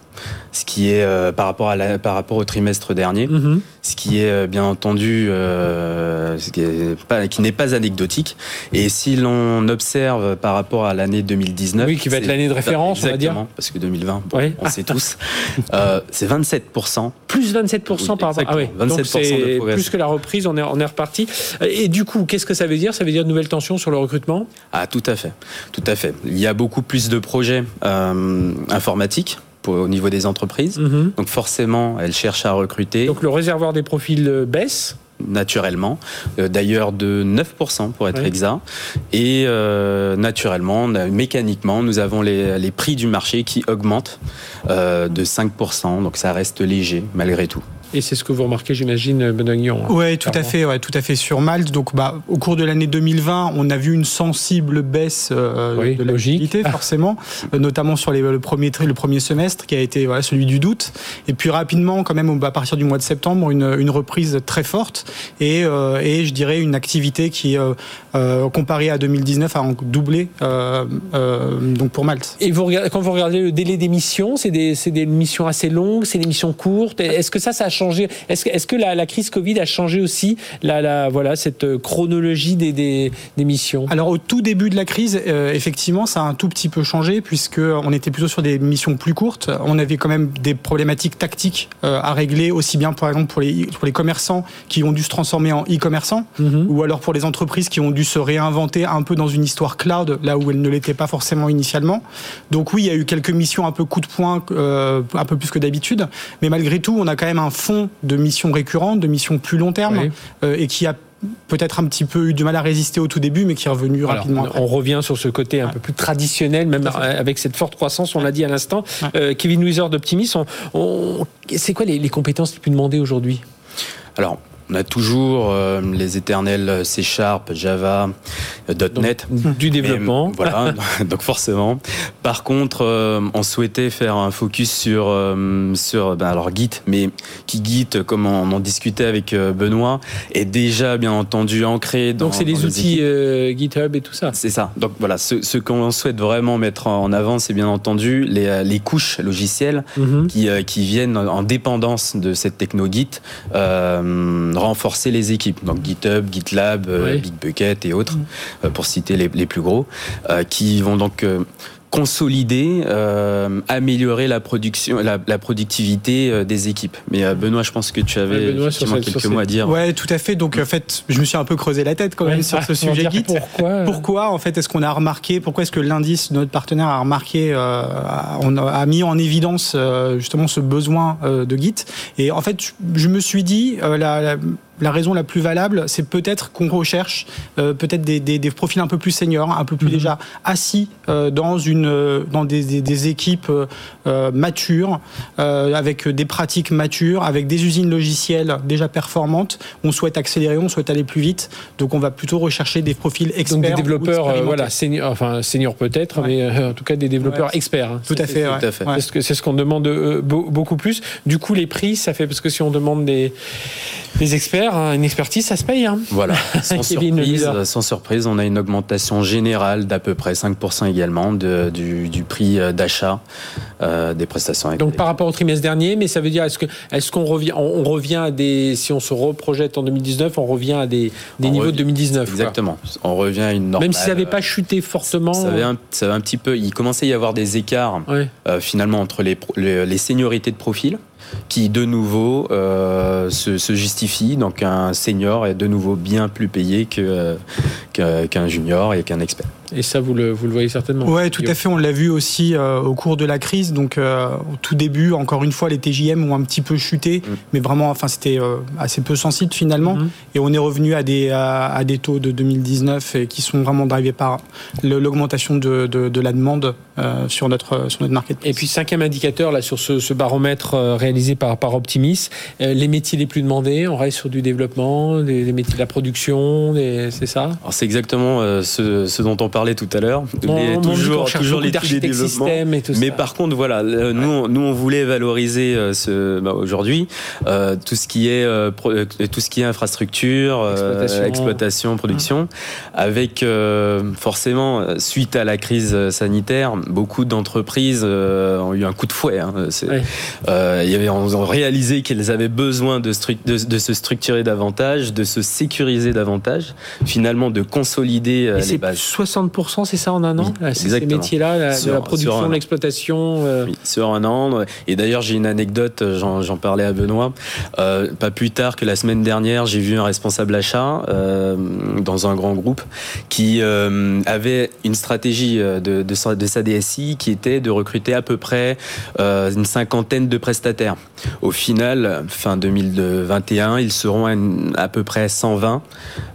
H: ce qui est euh, par, rapport à la, par rapport au trimestre dernier, mhm. ce qui est euh, bien entendu euh, ce qui, n'est pas anecdotique. Et si l'on observe par rapport à l'année 2019,
B: oui, qui va être l'année de référence, on va dire,
H: parce que 2020, on sait tous, c'est 27
B: plus 27 par rapport. Ah oui, 27 c'est plus que la reprise, on est on est reparti. Et du coup, qu'est-ce que ça veut dire? Ça veut dire de nouvelles tensions sur le recrutement?
H: Ah, tout à fait, tout à fait. Il y a beaucoup plus de projets informatiques au niveau des entreprises. Mhm. Donc forcément, elles cherchent à recruter.
B: Donc le réservoir des profils euh, baisse
H: naturellement, euh, d'ailleurs de 9% pour être exact. Et euh, naturellement, mécaniquement, nous avons les, les, prix du marché qui augmentent de 5%, donc ça reste léger malgré tout.
B: Et c'est ce que vous remarquez, j'imagine, Benoît Guillon.
G: Hein, oui, tout à fait, ouais, tout à fait sur Malte. Donc, bah, au cours de l'année 2020, on a vu une sensible baisse euh, de l'activité, forcément, euh, notamment sur les, le premier le premier semestre, qui a été voilà, celui du doute. Et puis rapidement, quand même, à partir du mois de septembre, une, une reprise très forte et, euh, et je dirais une activité qui, comparée à 2019, a doublé donc pour Malte.
B: Et vous regardez, quand vous regardez le délai d'émission, c'est des, des missions assez longues, c'est des missions courtes. Est-ce que ça, ça a est-ce que, la, crise Covid a changé aussi la, voilà, cette euh, chronologie des, des, missions?
G: Alors, au tout début de la crise, euh, effectivement, ça a un tout petit peu changé, puisqu'on était plutôt sur des missions plus courtes. On avait quand même des problématiques tactiques euh, à régler, aussi bien, par exemple, pour les, pour les commerçants qui ont dû se transformer en e-commerçants, mhm. ou alors pour les entreprises qui ont dû se réinventer un peu dans une histoire cloud, là où elles ne l'étaient pas forcément initialement. Donc oui, il y a eu quelques missions un peu coup de poing, un peu plus que d'habitude, mais malgré tout, on a quand même un de missions récurrentes, de missions plus long terme, euh, et qui a peut-être un petit peu eu du mal à résister au tout début, mais qui est revenu rapidement.
B: On revient sur ce côté un peu plus traditionnel, même avec cette forte croissance, on l'a dit à l'instant. Euh, Kevin Wieser d'Optimis, c'est quoi les, les compétences les plus demandées aujourd'hui?
H: Alors, on a toujours euh, les éternels C Sharp, Java, euh, .NET.
B: du développement.
H: voilà, donc forcément. Par contre, euh, on souhaitait faire un focus sur, sur ben alors Git, mais qui Git, comme on en discutait avec Benoît, est déjà bien entendu ancré
B: dans. Donc c'est les outils GitHub et tout ça.
H: C'est ça. Donc voilà, ce, ce qu'on souhaite vraiment mettre en avant, c'est bien entendu les, les couches logicielles mhm. qui, qui viennent en dépendance de cette techno Git renforcer les équipes. Donc GitHub, GitLab, euh, Bitbucket et autres, mm. euh, pour citer les, les plus gros, euh, qui vont donc consolider, euh, améliorer la production, la, la productivité euh, des équipes. Mais euh, Benoît, je pense que tu avais quelques mots à dire.
G: Ouais, tout à fait. Donc en fait, je me suis un peu creusé la tête quand même sur ce sujet Git.
B: Pourquoi
G: Pourquoi en fait est-ce qu'on a remarqué Pourquoi est-ce que l'indice de notre partenaire a remarqué On a, mis en évidence justement ce besoin de Git? Et en fait, je me suis dit la la raison la plus valable, c'est peut-être qu'on recherche peut-être des, des, profils un peu plus seniors, un peu plus mhm. déjà assis dans, une, dans des, des équipes matures, avec des pratiques matures, avec des usines logicielles déjà performantes. On souhaite accélérer, on souhaite aller plus vite. Donc on va plutôt rechercher des profils experts.
B: Donc des développeurs, voilà, senior, enfin senior peut-être, mais en tout cas des développeurs experts. Hein.
G: Tout à fait.
B: C'est ce qu'on demande beaucoup plus. Du coup, les prix, ça fait parce que si on demande des, des experts, une expertise, ça se paye. Hein.
H: Voilà. Sans surprise, sans surprise, on a une augmentation générale d'à peu près 5% également de, du, du, prix euh, d'achat euh, des prestations.
B: Donc par rapport au trimestre dernier, mais ça veut dire est-ce que est-ce qu'on revient on, revient à des si on se reprojette en 2019, on revient à des, des niveaux de 2019.
H: Exactement. On revient à une normale.
B: Même si ça n'avait pas chuté fortement.
H: Ça avait, un, ça avait un petit peu. Il commençait à y avoir des écarts euh, finalement entre les, les, les seniorités de profil qui de nouveau euh, se, se, justifie. Donc un senior est de nouveau bien plus payé qu'un que, junior et qu'un expert.
B: Et ça, vous le, vous le voyez certainement.
G: Oui, tout à fait. On l'a vu aussi euh, au cours de la crise. Donc, euh, au tout début, encore une fois, les TJM ont un petit peu chuté, mm. mais vraiment, enfin, c'était euh, assez peu sensible finalement. Mm-hmm. Et on est revenu à des, à, des taux de 2019 et qui sont vraiment drivés par l'augmentation de, de, de, la demande sur, notre, sur notre market.
B: Et puis, cinquième indicateur, là, sur ce, ce baromètre réalisé par, par Optimis, les métiers les plus demandés, on reste sur du développement, les, métiers de la production, c'est ça?
H: Alors, c'est exactement ce, ce dont on parle parlait tout à l'heure.
B: toujours, toujours les systèmes et tout
H: Mais par contre, voilà, nous, nous, on voulait valoriser euh, ce, bah, aujourd'hui euh, tout ce qui est euh, tout ce qui est infrastructure, exploitation, production, avec forcément suite à la crise sanitaire, beaucoup d'entreprises ont eu un coup de fouet. Hein, il y avait, on, réalisé qu'elles avaient besoin de, de, de, se structurer davantage, de se sécuriser davantage, finalement de consolider les bases.
B: 60 c'est ça en un an Ces métiers-là, la, production, l'exploitation
H: euh. Oui, sur un an. Et d'ailleurs, j'ai une anecdote, j'en parlais à Benoît. Euh, pas plus tard que la semaine dernière, j'ai vu un responsable achat euh, dans un grand groupe qui avait une stratégie de, de, de, sa DSI qui était de recruter à peu près une cinquantaine de prestataires. Au final, fin 2021, ils seront à, peu près 120,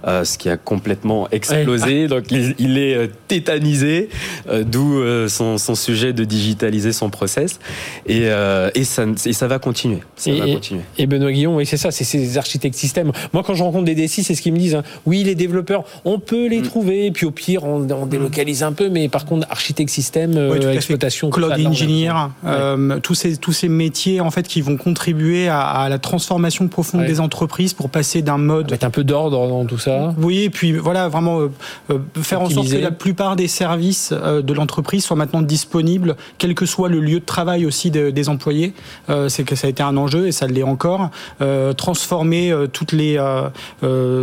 H: ce qui a complètement explosé. Donc, il est tétanisé, euh, d'où euh, son, sujet de digitaliser son process. Et, euh, et, ça, ça va continuer. Ça
B: et,
H: va continuer.
B: et Benoît Guillon, oui, c'est ça, c'est ces architectes système. Moi, quand je rencontre des DSI, c'est ce qu'ils me disent. Hein. Oui, les développeurs, on peut les mm. trouver, puis au pire, on, délocalise un peu, mais par contre, architecte système, exploitation,
G: cloud engineer, tous ces tous ces métiers en fait qui vont contribuer à, la transformation profonde des entreprises pour passer d'un mode.
B: Mettre un peu d'ordre dans tout ça.
G: Oui, et puis voilà, vraiment faire en sorte que la plupart des services euh, de l'entreprise soient maintenant disponibles, quel que soit le lieu de travail aussi des employés. Euh, c'est que ça a été un enjeu et ça l'est encore. Euh, transformer toutes les,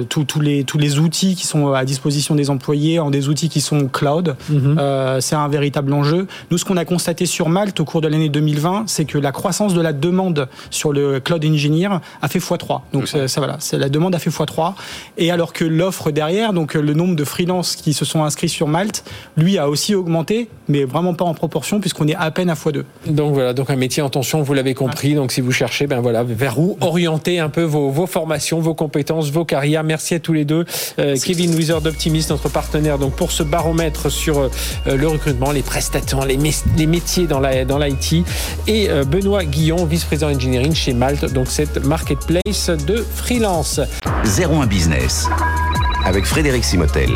G: tous, les, tous les outils qui sont à disposition des employés en des outils qui sont cloud, mhm. c'est un véritable enjeu. Nous, ce qu'on a constaté sur Malte au cours de l'année 2020, c'est que la croissance de la demande sur le cloud engineer a fait x3. Donc ça, voilà, la demande a fait x3. Et alors que l'offre derrière, donc le nombre de freelances qui se sont inscrits sur Malte, lui a aussi augmenté, mais vraiment pas en proportion puisqu'on est à peine à x2.
B: Donc voilà, donc un métier en tension, vous l'avez compris. Donc si vous cherchez, ben voilà, vers où orienter un peu vos, vos formations, vos compétences, vos carrières. Merci à tous les deux. Euh, Kevin Wizard d'Optimist, notre partenaire, donc pour ce baromètre sur euh, le recrutement, les prestataires, les, les métiers dans la dans l'IT, et euh, Benoît Guillon, vice-président engineering chez Malte, donc cette marketplace de freelance.
A: 01 Business avec Frédéric Simotel.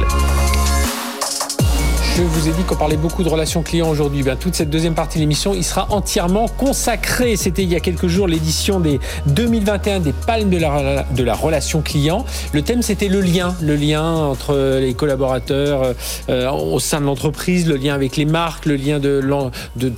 B: Je vous ai dit qu'on parlait beaucoup de relations clients aujourd'hui. Ben, toute cette deuxième partie de l'émission, il sera entièrement consacré. C'était il y a quelques jours l'édition des 2021 des palmes de la, de la relation client. Le thème, c'était le lien, le lien entre les collaborateurs euh, au sein de l'entreprise, le lien avec les marques, le lien de, de,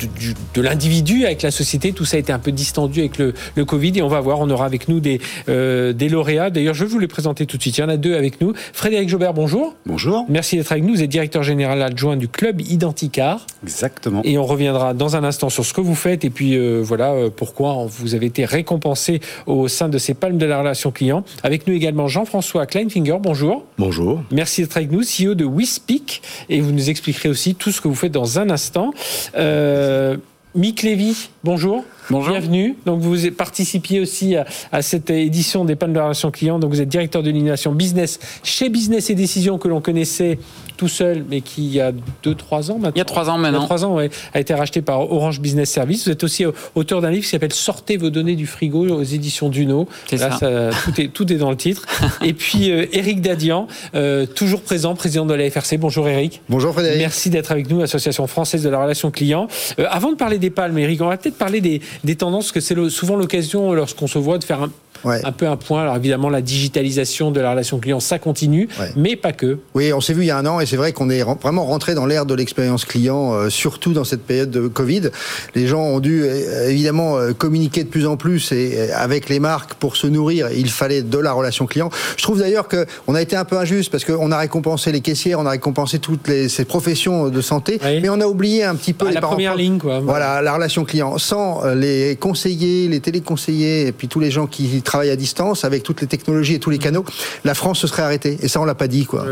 B: de, l'individu avec la société. Tout ça a été un peu distendu avec le, le Covid et on va voir, on aura avec nous des, euh, des lauréats. D'ailleurs, je vais vous les présenter tout de suite. Il y en a deux avec nous. Frédéric Jobert, bonjour.
I: Bonjour.
B: Merci d'être avec nous. Vous êtes directeur général adjoint du club Identicar.
I: Exactement.
B: Et on reviendra dans un instant sur ce que vous faites et puis euh, voilà euh, pourquoi vous avez été récompensé au sein de ces palmes de la relation client. Avec nous également Jean-François Kleinfinger, bonjour.
I: Bonjour.
B: Merci d'être avec nous, CEO de WeSpeak et vous nous expliquerez aussi tout ce que vous faites dans un instant. Euh, Mick Lévy, bonjour. Bonjour. Bienvenue. Donc vous participiez aussi à, cette édition des pannes de relation client. Donc vous êtes directeur de l'innovation business chez Business et Décision que l'on connaissait tout seul, mais qui il y a 2-3 ans maintenant.
C: Il y a 3 ans maintenant. Il y
B: a 3 ans, ouais, a été racheté par Orange Business Service. Vous êtes aussi auteur d'un livre qui s'appelle Sortez vos données du frigo aux éditions Duno. Là, ça. tout, est, tout est dans le titre. et puis Eric euh, Dadian, euh, toujours présent, président de la FRC. Bonjour Eric.
I: Bonjour Frédéric.
B: Merci d'être avec nous, Association française de la relation client. Euh, avant de parler des palmes, Eric, on va peut-être parler des, des tendances, que c'est souvent l'occasion, lorsqu'on se voit, de faire un, un peu un point. Alors évidemment, la digitalisation de la relation client, ça continue, mais pas que.
I: Oui, on s'est vu il y a un an et c'est vrai qu'on est vraiment rentré dans l'ère de l'expérience client, euh, surtout dans cette période de Covid. Les gens ont dû euh, évidemment euh, communiquer de plus en plus et avec les marques pour se nourrir, il fallait de la relation client. Je trouve d'ailleurs qu'on a été un peu injuste parce qu'on a récompensé les caissières, on a récompensé toutes les, ces professions de santé, mais on a oublié un petit peu
B: bah,
I: les
B: la première ligne, quoi.
I: Voilà, la relation client. Sans les conseillers, les téléconseillers et puis tous les gens qui travaille à distance avec toutes les technologies et tous les canaux, la France se serait arrêtée. Et ça, on l'a pas dit, quoi.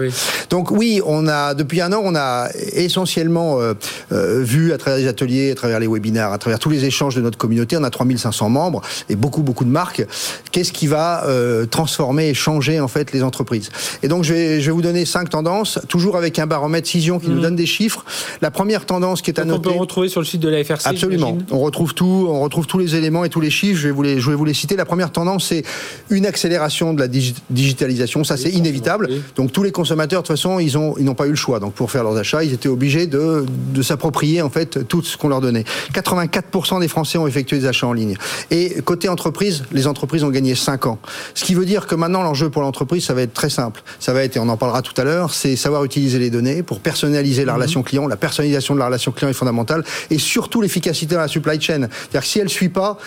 I: Donc oui, on a depuis un an, on a essentiellement euh, euh, vu à travers les ateliers, à travers les webinaires, à travers tous les échanges de notre communauté, on a 3500 membres et beaucoup beaucoup de marques. Qu'est-ce qui va euh, transformer et changer en fait les entreprises? Et donc je vais, je vais vous donner cinq tendances, toujours avec un baromètre Cision qui nous mhm. donne des chiffres. La première tendance qui est à noter.
B: On peut retrouver sur le site de la FRC.
I: Absolument. On retrouve tout, on retrouve tous les éléments et tous les chiffres. Je vais vous les, je vais vous les citer. La première tendance c'est une accélération de la digitalisation. Ça, c'est inévitable. Donc, tous les consommateurs, de toute façon, ils ont, ils n'ont pas eu le choix. Donc, pour faire leurs achats, ils étaient obligés de, de s'approprier, en fait, tout ce qu'on leur donnait. 84% des Français ont effectué des achats en ligne. Et côté entreprise, les entreprises ont gagné 5 ans. Ce qui veut dire que maintenant, l'enjeu pour l'entreprise, ça va être très simple. Ça va être, et on en parlera tout à l'heure, c'est savoir utiliser les données pour personnaliser la mhm. relation client. La personnalisation de la relation client est fondamentale. Et surtout, l'efficacité dans la supply chain. C'est-à-dire que si elle ne suit pas,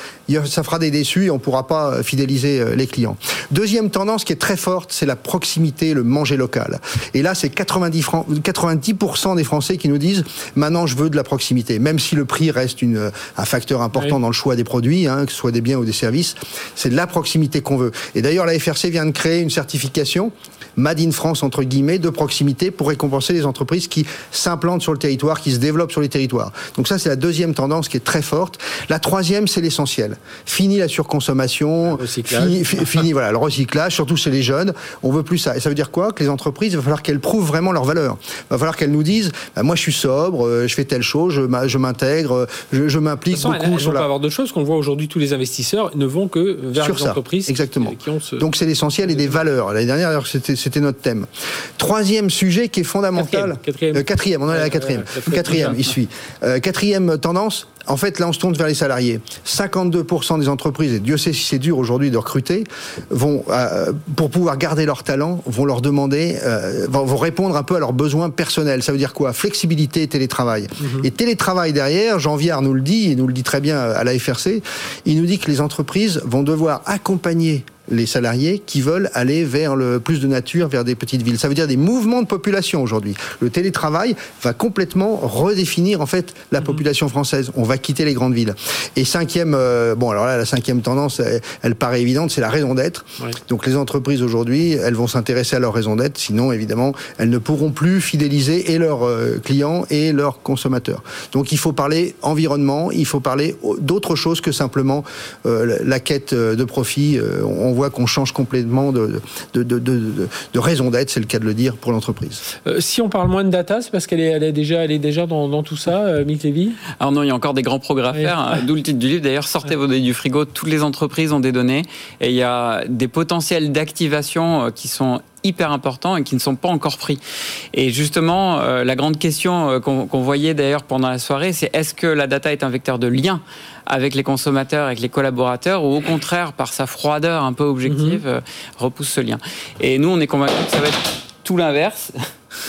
I: ça fera des déçus et on ne pourra pas fidéliser euh, les clients. Deuxième tendance qui est très forte, c'est la proximité, le manger local. Et là, c'est 90, 90% des Français qui nous disent maintenant je veux de la proximité, même si le prix reste une, un facteur important dans le choix des produits, hein, que ce soit des biens ou des services. C'est de la proximité qu'on veut. Et d'ailleurs, la FRC vient de créer une certification Made in France, entre guillemets, de proximité pour récompenser les entreprises qui s'implantent sur le territoire, qui se développent sur les territoires. Donc ça, c'est la deuxième tendance qui est très forte. La troisième, c'est l'essentiel. Fini la surconsommation, fini, fini, voilà, le recyclage, surtout chez les jeunes. On veut plus ça. Et ça veut dire quoi? Que les entreprises, il va falloir qu'elles prouvent vraiment leur valeur. Il va falloir qu'elles nous disent, bah, moi je suis sobre, euh, je fais telle chose, je m'intègre, je, m'implique beaucoup
B: elles, sur la... avoir de choses qu'on voit aujourd'hui, tous les investisseurs ne vont que vers
I: sur
B: les entreprises
I: exactement. Qui ont ce... Donc c'est l'essentiel et des valeurs. L'année dernière, c'était c'était notre thème. Troisième sujet qui est fondamental.
B: Quatrième.
I: Euh, quatrième. on est à la quatrième. quatrième, il suit. Euh, quatrième tendance, en fait, là, on se tourne vers les salariés. 52% des entreprises, et Dieu sait si c'est dur aujourd'hui de recruter, vont, euh, pour pouvoir garder leur talent, vont leur demander, vont, répondre un peu à leurs besoins personnels. Ça veut dire quoi? Flexibilité et télétravail. Mhm. Et télétravail derrière, Jean Viard nous le dit, il nous le dit très bien à la FRC, il nous dit que les entreprises vont devoir accompagner les salariés qui veulent aller vers le plus de nature, vers des petites villes. Ça veut dire des mouvements de population aujourd'hui. Le télétravail va complètement redéfinir en fait la mhm. population française. On va quitter les grandes villes. Et cinquième, euh, bon alors là la cinquième tendance, elle, paraît évidente, c'est la raison d'être. Donc les entreprises aujourd'hui, elles vont s'intéresser à leur raison d'être. Sinon évidemment, elles ne pourront plus fidéliser et leurs euh, clients et leurs consommateurs. Donc il faut parler environnement, il faut parler d'autre chose que simplement euh, la quête de profit. on voit qu'on change complètement de, de, de, de raison d'être, c'est le cas de le dire, pour l'entreprise.
B: Euh, si on parle moins de data, c'est parce qu'elle est, elle est, déjà, elle est déjà dans, dans tout ça, euh, Mick Levy?
C: Alors non, il y a encore des grands progrès à faire, hein. d'où le titre du livre. D'ailleurs, sortez vos données du frigo, toutes les entreprises ont des données, et il y a des potentiels d'activation euh, qui sont hyper importants et qui ne sont pas encore pris. Et justement, euh, la grande question qu'on voyait d'ailleurs pendant la soirée, c'est est-ce que la data est un vecteur de lien avec les consommateurs, avec les collaborateurs, ou au contraire, par sa froideur un peu objective, mhm. euh, repousse ce lien. Et nous, on est convaincus que ça va être tout l'inverse.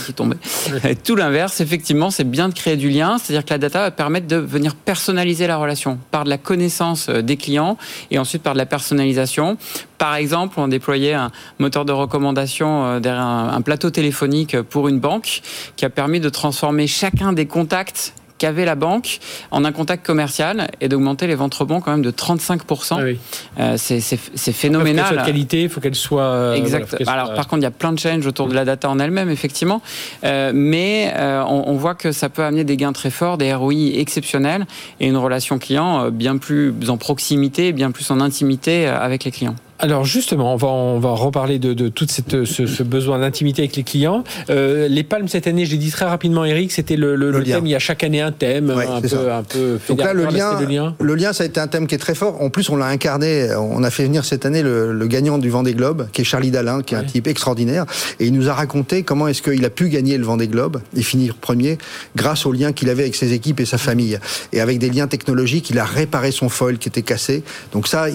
C: qui tombait. Tout l'inverse, effectivement, c'est bien de créer du lien, c'est-à-dire que la data va permettre de venir personnaliser la relation par de la connaissance euh, des clients et ensuite par de la personnalisation. Par exemple, on déployait un moteur de recommandation euh, derrière un plateau téléphonique pour une banque qui a permis de transformer chacun des contacts
J: qu'avait la banque en un contact commercial et d'augmenter les ventes rebonds quand même de 35%. Ah c'est phénoménal.
B: Il faut qu'elle soit de qualité, il faut qu'elle soit.
J: Exact. Alors, par contre, il y a plein de change autour de la data en elle-même, effectivement. mais on, on, voit que ça peut amener des gains très forts, des ROI exceptionnels et une relation client bien plus en proximité, bien plus en intimité avec les clients.
B: Alors justement, on va on va reparler de, de tout cette, ce, besoin d'intimité avec les clients. Euh, les palmes cette année, j'ai dit très rapidement, Eric, c'était le, le, thème. Il y a chaque année un thème, un, peu, un, peu,
I: Donc là, le lien, le lien, ça a été un thème qui est très fort. En plus, on l'a incarné. On a fait venir cette année le, gagnant du Vendée Globe, qui est Charlie Dalin, qui est un type extraordinaire, et il nous a raconté comment est-ce qu'il a pu gagner le Vendée Globe et finir premier grâce au lien qu'il avait avec ses équipes et sa famille, et avec des liens technologiques. Il a réparé son foil qui était cassé. Donc ça,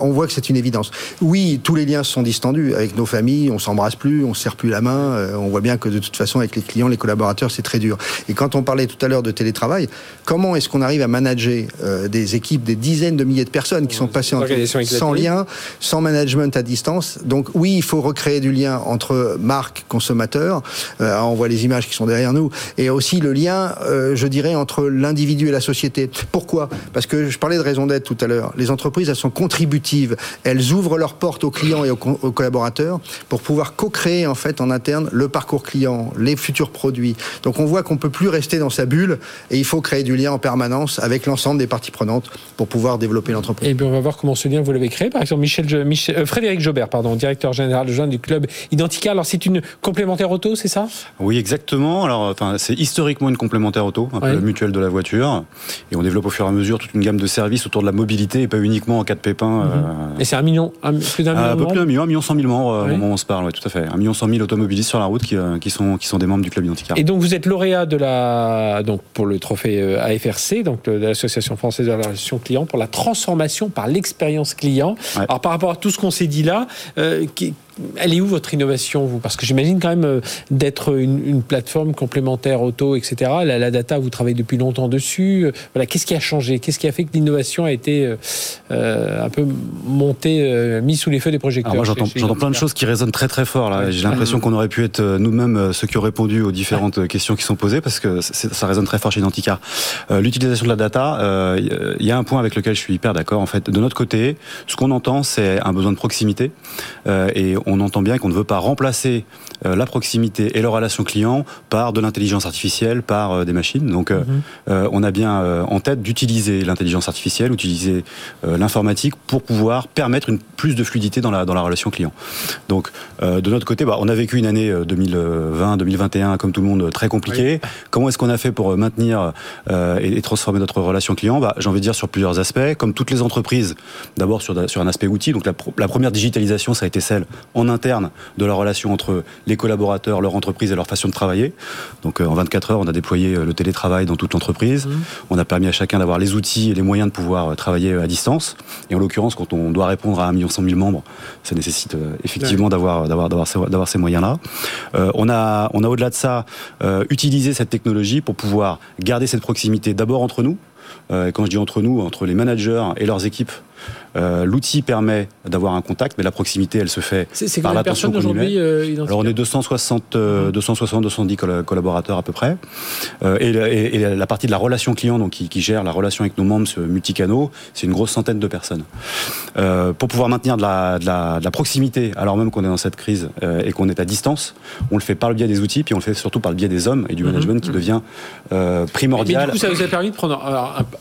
I: on voit que c'est une évidence. Oui, tous les liens sont distendus avec nos familles, on s'embrasse plus, on se serre plus la main, euh, on voit bien que de toute façon avec les clients, les collaborateurs, c'est très dur. Et quand on parlait tout à l'heure de télétravail, comment est-ce qu'on arrive à manager euh, des équipes, des dizaines de milliers de personnes qui sont passées en sans lien, sans management à distance? Donc oui, il faut recréer du lien entre marque, consommateur, euh, on voit les images qui sont derrière nous, et aussi le lien, je dirais, entre l'individu et la société. Pourquoi? Parce que je parlais de raison d'être tout à l'heure. Les entreprises, elles sont contributives, elles ouvrent leur porte aux clients et aux, collaborateurs pour pouvoir co-créer en fait en interne le parcours client, les futurs produits. Donc on voit qu'on peut plus rester dans sa bulle et il faut créer du lien en permanence avec l'ensemble des parties prenantes pour pouvoir développer l'entreprise.
B: Et bien on va voir comment ce lien vous l'avez créé. Par exemple, Michel, euh, Frédéric Jobert, pardon, directeur général jeune du club Identica. Alors c'est une complémentaire auto, c'est ça?
K: Oui, exactement. Alors enfin, c'est historiquement une complémentaire auto, un peu mutuelle de la voiture, et on développe au fur et à mesure toute une gamme de services autour de la mobilité et pas uniquement en cas de pépin. Mhm.
B: Euh, et c'est un million, plus d'un
K: million. Un peu plus d'un million, un million cent mille membres euh, au moment où on se parle, tout à fait. Un million cent mille automobilistes sur la route qui, euh, qui, sont, qui sont des membres du club Identicar.
B: Et donc vous êtes lauréat de la, donc pour le trophée euh, AFRC, donc de l'Association française de la relation client, pour la transformation par l'expérience client. Alors par rapport à tout ce qu'on s'est dit là, qui, elle est où votre innovation, vous? Parce que j'imagine quand même euh, d'être une, plateforme complémentaire auto, etc. La, data, vous travaillez depuis longtemps dessus. Euh, voilà, qu'est-ce qui a changé? Qu'est-ce qui a fait que l'innovation a été euh, un peu montée, mise sous les feux des projecteurs
K: Moi, j'entends plein de choses qui résonnent très très fort là. J'ai l'impression qu'on aurait pu être nous-mêmes ceux qui ont répondu aux différentes questions qui sont posées parce que ça résonne très fort chez Identicar. L'utilisation de la data, il y a un point avec lequel je suis hyper d'accord. En fait, de notre côté, ce qu'on entend, c'est un besoin de proximité et on entend bien qu'on ne veut pas remplacer euh, la proximité et la relation client par de l'intelligence artificielle, par euh, des machines. Donc, euh, mhm. on a bien en tête d'utiliser l'intelligence artificielle, utiliser l'informatique pour pouvoir permettre une plus de fluidité dans la, dans la relation client. Donc, de notre côté, bah, on a vécu une année 2020-2021, comme tout le monde, très compliquée. Comment est-ce qu'on a fait pour maintenir et, transformer notre relation client? Bah, J'ai envie de dire sur plusieurs aspects. Comme toutes les entreprises, d'abord sur, sur un aspect outil. Donc, la, la première digitalisation, ça a été celle en interne de la relation entre les collaborateurs, leur entreprise et leur façon de travailler. Donc euh, en 24 heures, on a déployé euh, le télétravail dans toute l'entreprise. Mmh. On a permis à chacun d'avoir les outils et les moyens de pouvoir euh, travailler à distance. Et en l'occurrence, quand on doit répondre à 1 million 100 000 membres, ça nécessite effectivement d'avoir d'avoir d'avoir ces, d'avoir ces moyens-là. on a on a au-delà de ça utilisé cette technologie pour pouvoir garder cette proximité d'abord entre nous. et quand je dis entre nous, entre les managers et leurs équipes, euh, l'outil permet d'avoir un contact, mais la proximité, elle se fait par l'attention qu'on aujourd'hui euh, Alors on est 260, 260, 210 collaborateurs à peu près. Euh, et, la partie de la relation client, donc qui, gère la relation avec nos membres multicanaux, c'est une grosse centaine de personnes. pour pouvoir maintenir de la, proximité, alors même qu'on est dans cette crise et qu'on est à distance, on le fait par le biais des outils, puis on le fait surtout par le biais des hommes et du mhm. management qui mhm. devient primordial.
B: Mais du coup, ça vous a permis de prendre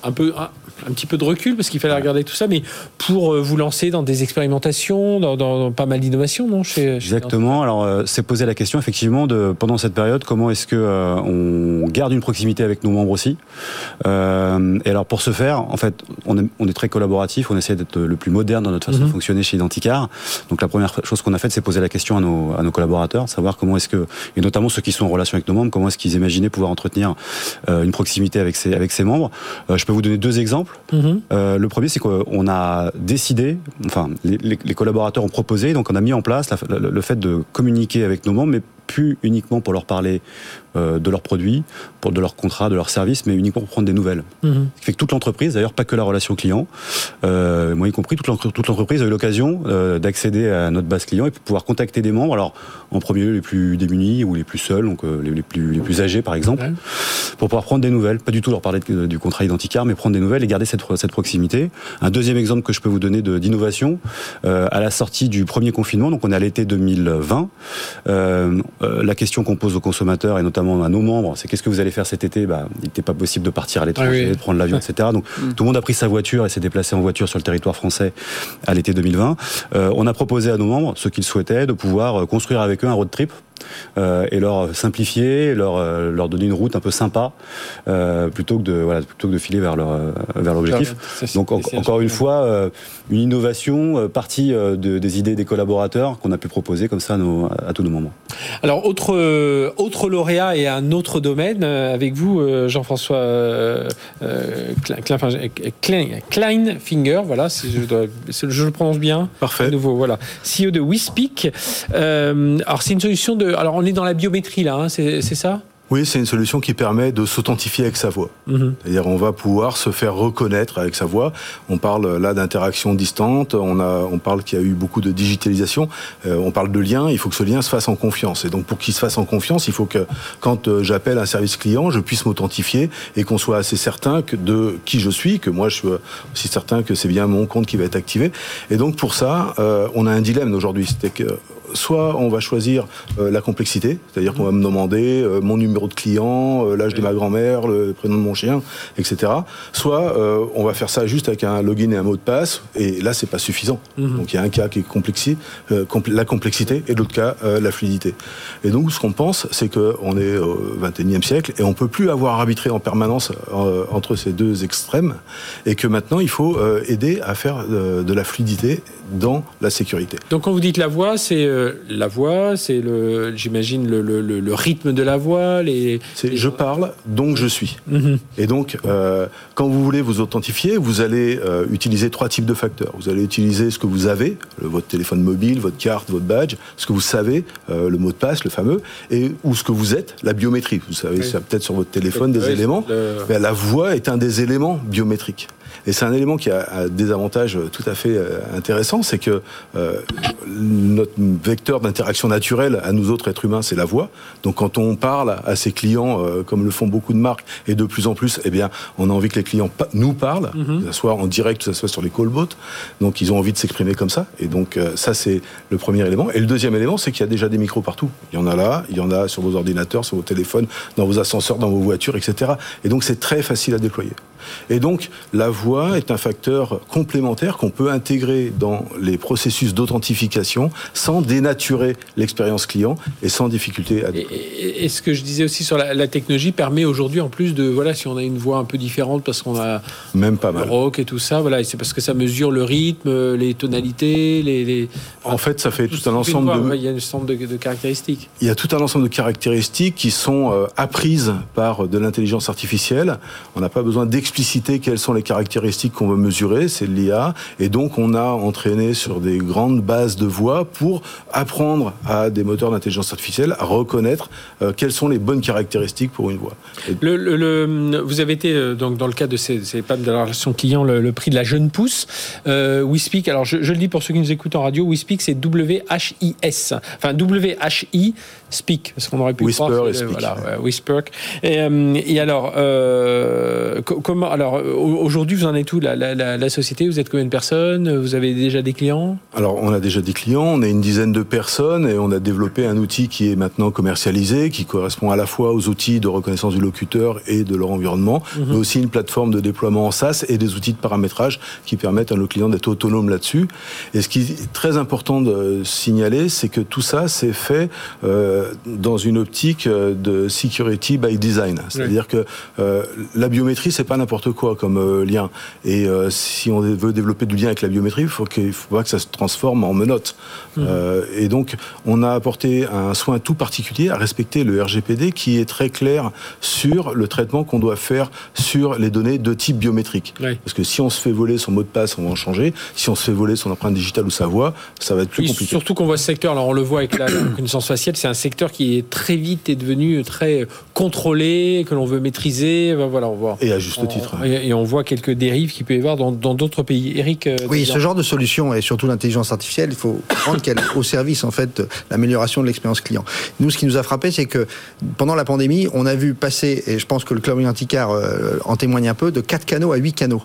B: un, peu, un, petit peu de recul parce qu'il fallait regarder tout ça, mais pour euh, vous lancer dans des expérimentations, dans, pas mal d'innovations, non chez,
K: Exactement. Alors, euh, c'est posé la question effectivement de pendant cette période, comment est-ce que euh, on garde une proximité avec nos membres aussi? et alors, pour ce faire, en fait, on est, on est très collaboratif, on essaie d'être le plus moderne dans notre façon de mhm. fonctionner chez Identicar. Donc, la première chose qu'on a faite, c'est poser la question à nos, à nos collaborateurs, savoir comment est-ce que, et notamment ceux qui sont en relation avec nos membres, comment est-ce qu'ils imaginaient pouvoir entretenir une proximité avec ses, avec ses membres. je peux vous donner deux exemples. Mhm. le premier, c'est qu'on a décidé, enfin, les, collaborateurs ont proposé, donc on a mis en place le fait de communiquer avec nos membres, plus uniquement pour leur parler euh, de leurs produits, pour de leurs contrats, de leurs services, mais uniquement pour prendre des nouvelles. Mhm. Ce qui fait que toute l'entreprise, d'ailleurs pas que la relation client, euh, moi y compris, toute l'entreprise a eu l'occasion euh, d'accéder à notre base client et de pouvoir contacter des membres. Alors en premier lieu les plus démunis ou les plus seuls, donc les, plus, les plus âgés par exemple, pour pouvoir prendre des nouvelles, pas du tout leur parler du contrat identitaire, mais prendre des nouvelles et garder cette, cette proximité. Un deuxième exemple que je peux vous donner d'innovation, à la sortie du premier confinement, donc on est à l'été 2020, euh, euh, la question qu'on pose aux consommateurs et notamment à nos membres, c'est qu'est-ce que vous allez faire cet été? Bah, Il n'était pas possible de partir à l'étranger, de prendre l'avion, etc. Donc mm. tout le monde a pris sa voiture et s'est déplacé en voiture sur le territoire français à l'été 2020. on a proposé à nos membres, ce qu'ils souhaitaient, de pouvoir construire avec eux un road trip euh, et leur simplifier, leur, euh, leur donner une route un peu sympa euh, plutôt, que de, voilà, plutôt que de filer vers, leur, vers l'objectif. Donc encore une fois, une innovation partie de, des idées des collaborateurs qu'on a pu proposer comme ça à, nos, à tous nos moments.
B: Alors autre, autre lauréat et un autre domaine avec vous, Jean-François Kleinfinger, voilà, si je, je, le prononce bien.
L: Parfait.
B: nouveau, voilà. CEO de WeSpeak. alors c'est une solution de alors on est dans la biométrie là, hein, c'est ça?
L: Oui, c'est une solution qui permet de s'authentifier avec sa voix. Mhm. C'est-à-dire, on va pouvoir se faire reconnaître avec sa voix. On parle là d'interaction distante. On a, on parle qu'il y a eu beaucoup de digitalisation. Euh, on parle de lien. Il faut que ce lien se fasse en confiance. Et donc, pour qu'il se fasse en confiance, il faut que quand euh, j'appelle un service client, je puisse m'authentifier et qu'on soit assez certain que de qui je suis, que moi je suis aussi certain que c'est bien mon compte qui va être activé. Et donc, pour ça, euh, on a un dilemme aujourd'hui. C'était que soit on va choisir euh, la complexité, c'est-à-dire qu'on va me demander mon numéro de client, euh, l'âge de ma grand-mère, le prénom de mon chien, etc. Soit on va faire ça juste avec un login et un mot de passe, et là c'est pas suffisant. Mhm. Donc il y a un cas qui est complexi, la complexité, et l'autre cas la fluidité. Et donc ce qu'on pense, c'est qu'on est au 21e siècle et on peut plus avoir arbitré en permanence entre ces deux extrêmes, et que maintenant il faut aider à faire de la fluidité dans la sécurité.
B: Donc quand vous dites la voix, c'est la voix, c'est le, j'imagine le, le, rythme de la voix, les.
L: Je parle, donc je suis. Mhm. Et donc, euh, quand vous voulez vous authentifier, vous allez euh, utiliser trois types de facteurs. Vous allez utiliser ce que vous avez, votre téléphone mobile, votre carte, votre badge, ce que vous savez, euh, le mot de passe, le fameux, et ou ce que vous êtes, la biométrie. Vous savez, c'est peut-être sur votre téléphone des éléments. la voix est un des éléments biométriques. Et c'est un élément qui a des avantages tout à fait intéressants, c'est que notre vecteur d'interaction naturelle à nous autres êtres humains, c'est la voix. Donc quand on parle à ses clients, euh, comme le font beaucoup de marques, et de plus en plus, eh bien, on a envie que les clients nous parlent, mhm. que ce soit en direct, que ce soit sur les callbots. Donc ils ont envie de s'exprimer comme ça. Et donc euh, ça, c'est le premier élément. Et le deuxième élément, c'est qu'il y a déjà des micros partout. Il y en a là, il y en a sur vos ordinateurs, sur vos téléphones, dans vos ascenseurs, dans vos voitures, etc. Et donc c'est très facile à déployer. Et donc, la voix est un facteur complémentaire qu'on peut intégrer dans les processus d'authentification sans dénaturer l'expérience client et sans difficulté à
B: et, et, ce que je disais aussi sur la, technologie permet aujourd'hui, en plus de, voilà, si on a une voix un peu différente parce qu'on a
L: même pas mal
B: rock et tout ça, voilà, c'est parce que ça mesure le rythme, les tonalités, les.
L: en fait, ça fait tout, un ensemble
B: de. Il y a un ensemble de, caractéristiques.
L: Il y a tout un ensemble de caractéristiques qui sont euh, apprises par de l'intelligence artificielle. On n'a pas besoin d'expliquer quelles sont les caractéristiques qu'on veut mesurer, c'est l'IA, et donc on a entraîné sur des grandes bases de voix pour apprendre à des moteurs d'intelligence artificielle à reconnaître euh, quelles sont les bonnes caractéristiques pour une voix.
B: Le, vous avez été euh, donc dans le cadre de ces, ces de la relation client le, prix de la jeune pousse. Euh, WeSpeak, alors je, le dis pour ceux qui nous écoutent en radio, WeSpeak c'est W-H-I-S, enfin W-H-I Speak, parce qu'on aurait pu
L: Whisper
B: croire,
L: et speak.
B: Voilà, Whisper. Et, et alors, comment alors aujourd'hui, vous en êtes où la, la, société? Vous êtes combien de personnes? Vous avez déjà des clients?
L: Alors on a déjà des clients, on est une dizaine de personnes et on a développé un outil qui est maintenant commercialisé, qui correspond à la fois aux outils de reconnaissance du locuteur et de leur environnement, mhm. mais aussi une plateforme de déploiement en SaaS et des outils de paramétrage qui permettent à nos clients d'être autonomes là-dessus. Et ce qui est très important de signaler, c'est que tout ça s'est fait euh, dans une optique de security by design, c'est-à-dire que euh, la biométrie, c'est pas n'importe quoi comme euh, lien. Et euh, si on veut développer du lien avec la biométrie, il faut qu'il faut pas que ça se transforme en menotte. Mmh. Euh, et donc, on a apporté un soin tout particulier à respecter le RGPD qui est très clair sur le traitement qu'on doit faire sur les données de type biométrique. Parce que si on se fait voler son mot de passe, on va en changer. Si on se fait voler son empreinte digitale ou sa voix, ça va être plus compliqué.
B: Surtout qu'on voit ce secteur, alors on le voit avec la reconnaissance faciale, c'est un secteur qui est très vite est devenu très contrôler, que l'on veut maîtriser. Ben voilà, on voit.
L: Et à juste titre.
B: Et, on voit quelques dérives qui peut y avoir dans d'autres pays. Eric.
I: oui, ce genre de solution et surtout l'intelligence artificielle, il faut comprendre qu'elle est au service en fait de l'amélioration de l'expérience client. Nous, ce qui nous a frappé, c'est que pendant la pandémie, on a vu passer, et je pense que le club Anticar en témoigne un peu, de 4 canaux à 8 canaux.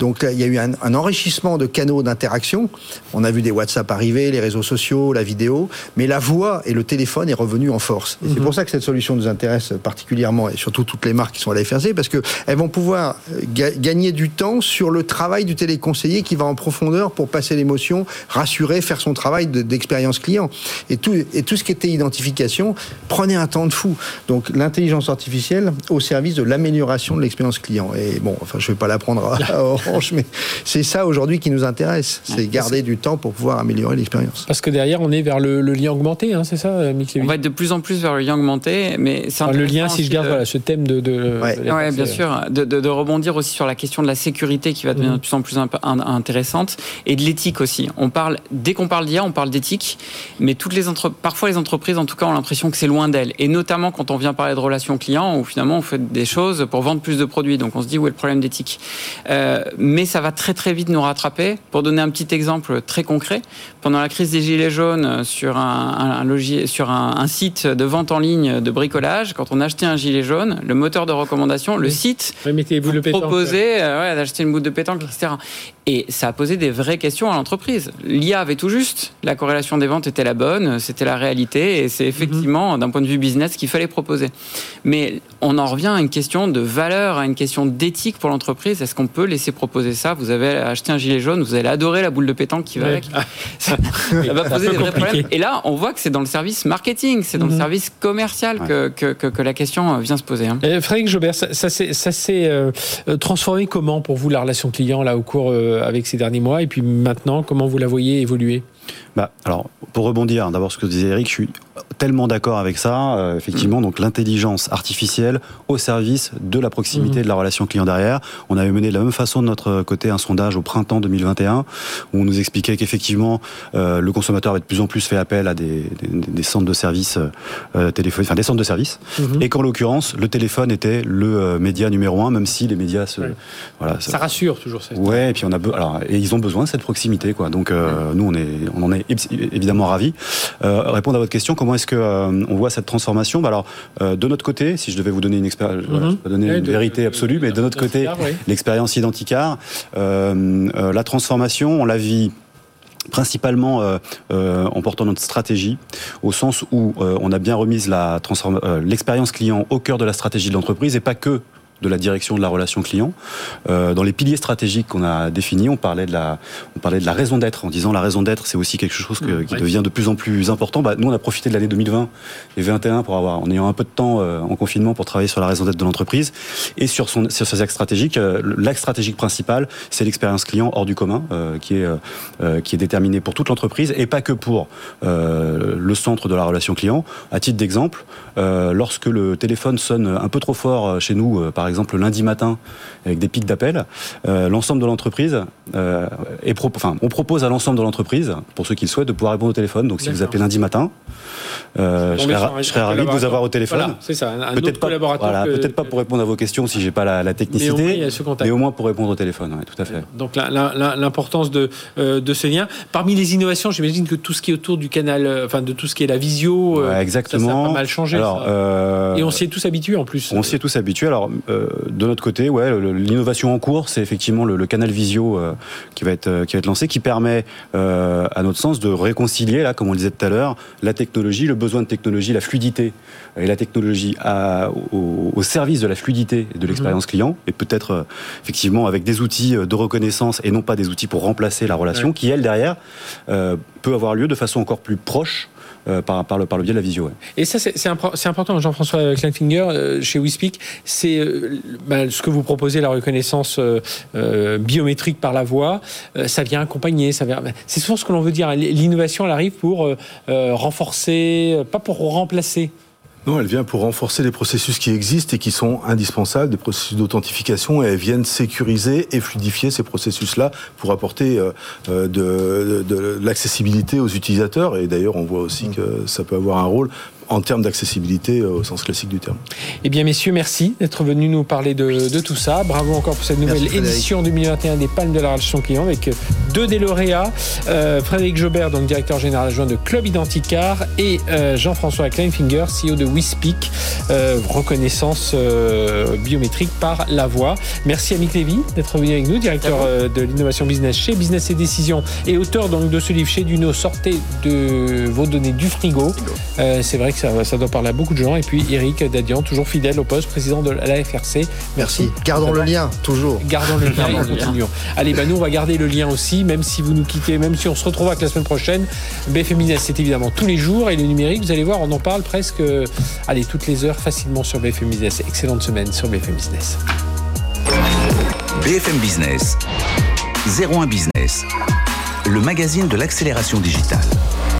I: Donc il y a eu un, enrichissement de canaux d'interaction. On a vu des WhatsApp arriver, les réseaux sociaux, la vidéo, mais la voix et le téléphone est revenu en force. Et c'est mhm. pour ça que cette solution nous intéresse particulièrement, et surtout toutes les marques qui sont à la FRC, parce qu'elles vont pouvoir euh, gagner du temps sur le travail du téléconseiller qui va en profondeur pour passer l'émotion, rassurer, faire son travail d'expérience client. Et tout, et tout ce qui était identification prenait un temps de fou. Donc l'intelligence artificielle au service de l'amélioration de l'expérience client. Et bon, enfin, je ne vais pas l'apprendre mais c'est ça aujourd'hui qui nous intéresse. C'est garder du temps pour pouvoir améliorer l'expérience.
B: Parce que derrière, on est vers le, lien augmenté, hein, c'est ça, Mickey
J: On va être de plus en plus vers le lien augmenté, mais
B: c'est Le lien, si je garde ce thème de. de
J: ouais, bien sûr. De, rebondir aussi sur la question de la sécurité qui va devenir mhm. de plus en plus intéressante et de l'éthique aussi. On parle, dès qu'on parle d'IA, on parle d'éthique, mais toutes les entre, parfois les entreprises, en tout cas, ont l'impression que c'est loin d'elles. Et notamment quand on vient parler de relations clients, où finalement on fait des choses pour vendre plus de produits. Donc on se dit où est le problème d'éthique? Euh, mais ça va très très vite nous rattraper. Pour donner un petit exemple très concret, pendant la crise des Gilets jaunes, sur un, sur un, site de vente en ligne de bricolage, quand on achetait un gilet jaune, le moteur de recommandation, le site proposait euh, d'acheter une boule de pétanque, etc. Et ça a posé des vraies questions à l'entreprise. L'IA avait tout juste, la corrélation des ventes était la bonne, c'était la réalité, et c'est effectivement, d'un point de vue business, ce qu'il fallait proposer. Mais on en revient à une question de valeur, à une question d'éthique pour l'entreprise. Est-ce qu'on peut laisser proposer ça? Vous avez acheté un gilet jaune, vous allez adorer la boule de pétanque qui va avec. ça, va poser des vrais problèmes. Et là, on voit que c'est dans le service marketing, c'est dans le mhm. service commercial que, que, que, la question vient se poser. Hein.
B: Frédéric Jobert, ça, ça s'est euh, transformé comment pour vous la relation client là au cours euh, avec ces derniers mois. Et puis maintenant, comment vous la voyez évoluer?
K: Bah, alors, pour rebondir, d'abord ce que disait Eric, je suis tellement d'accord avec ça. Euh, effectivement, donc l'intelligence artificielle au service de la proximité mm. de la relation client derrière. On avait mené de la même façon de notre côté un sondage au printemps 2021 où on nous expliquait qu'effectivement euh, le consommateur avait de plus en plus fait appel à des, des, centres de services euh, téléphoniques, enfin des centres de services, mm-hmm. et qu'en l'occurrence le téléphone était le média numéro un, même si les médias se,
B: voilà, ça, rassure toujours.
K: Cette ouais, et puis on a alors et ils ont besoin de cette proximité quoi. Donc nous on est on en est évidemment ravis. répondre à votre question, comment est-ce que euh, on voit cette transformation? Bah Alors, euh, de notre côté, si je devais vous donner une expérience, mhm. pas donner une vérité absolue, mais de notre côté, l'expérience Identicar, euh, la transformation, on la vit principalement en portant notre stratégie, au sens où on a bien remis l'expérience client au cœur de la stratégie de l'entreprise et pas que de la direction de la relation client. Euh, dans les piliers stratégiques qu'on a définis, on parlait de la, on parlait de la raison d'être, en disant la raison d'être, c'est aussi quelque chose qui devient de plus en plus important. Bah, nous, on a profité de l'année 2020 et 2021 pour avoir, en ayant un peu de temps euh, en confinement pour travailler sur la raison d'être de l'entreprise et sur son, sur ses axes stratégiques. Euh, l'axe stratégique principal, c'est l'expérience client hors du commun, qui est, qui est déterminé pour toute l'entreprise et pas que pour le centre de la relation client. À titre d'exemple, lorsque le téléphone sonne un peu trop fort chez nous, par exemple lundi matin avec des pics d'appel, euh, l'ensemble de l'entreprise euh, est enfin, on propose à l'ensemble de l'entreprise, pour ceux qui le souhaitent, de pouvoir répondre au téléphone. Donc si vous appelez lundi matin, euh, je, serais, ravi de vous avoir au téléphone.
B: c'est ça,
K: peut-être pas, peut-être pas pour répondre à vos questions si j'ai pas la, technicité, mais au, moins, pour répondre au téléphone. tout à fait.
B: Donc l'importance de, de ce lien. Parmi les innovations, j'imagine que tout ce qui est autour du canal, enfin de tout ce qui est la visio,
K: exactement.
B: Ça, a pas mal changé. Et on s'y est tous habitués en plus.
K: On s'y est tous habitués. Alors de notre côté, ouais, l'innovation en cours, c'est effectivement le, canal visio euh, qui va être euh, qui va être lancé, qui permet, à notre sens, de réconcilier, là, comme on le disait tout à l'heure, la technologie, le besoin de technologie, la fluidité et la technologie au, service de la fluidité et de l'expérience mmh. client, et peut-être effectivement avec des outils de reconnaissance et non pas des outils pour remplacer la relation, qui elle derrière peut avoir lieu de façon encore plus proche euh, par, par, le, par le biais de la visio.
B: Et ça, c'est important, Jean-François Kleinfinger, euh, chez WeSpeak, c'est euh, bah, ce que vous proposez, la reconnaissance biométrique par la voix, ça vient accompagner, ça vient... c'est souvent ce que l'on veut dire. L'innovation, elle arrive pour renforcer, pas pour remplacer.
L: Non, elle vient pour renforcer les processus qui existent et qui sont indispensables, des processus d'authentification, et elles viennent sécuriser et fluidifier ces processus-là pour apporter euh, euh, de, de, l'accessibilité aux utilisateurs. Et d'ailleurs, on voit aussi mm. que ça peut avoir un rôle en termes d'accessibilité au sens classique du terme.
B: Eh bien, messieurs, merci d'être venus nous parler de, tout ça. Bravo encore pour cette nouvelle édition 2021 des Palmes de la relation client avec deux des lauréats. Frédéric Jobert, donc directeur général adjoint de Club Identicar, et Jean-François Kleinfinger, CEO de WeSpeak, reconnaissance biométrique par la voix. Merci à Mick Lévy d'être venu avec nous, directeur de l'innovation business chez Business et Décision et auteur donc de ce livre chez Duno, sortez de vos données du frigo. Euh, c'est vrai que ça, ça, doit parler à beaucoup de gens. Et puis Eric Dadian, toujours fidèle au poste, président de la FRC.
I: Merci. Gardons le lien, toujours.
B: Gardons le lien et continuons. Allez, bah, nous, on va garder le lien aussi, même si vous nous quittez, même si on se retrouve avec la semaine prochaine. BFM Business, c'est évidemment tous les jours. Et le numérique, vous allez voir, on en parle presque, allez, toutes les heures facilement sur BFM Business. Excellente semaine sur BFM Business.
A: BFM Business, 01 Business, le magazine de l'accélération digitale.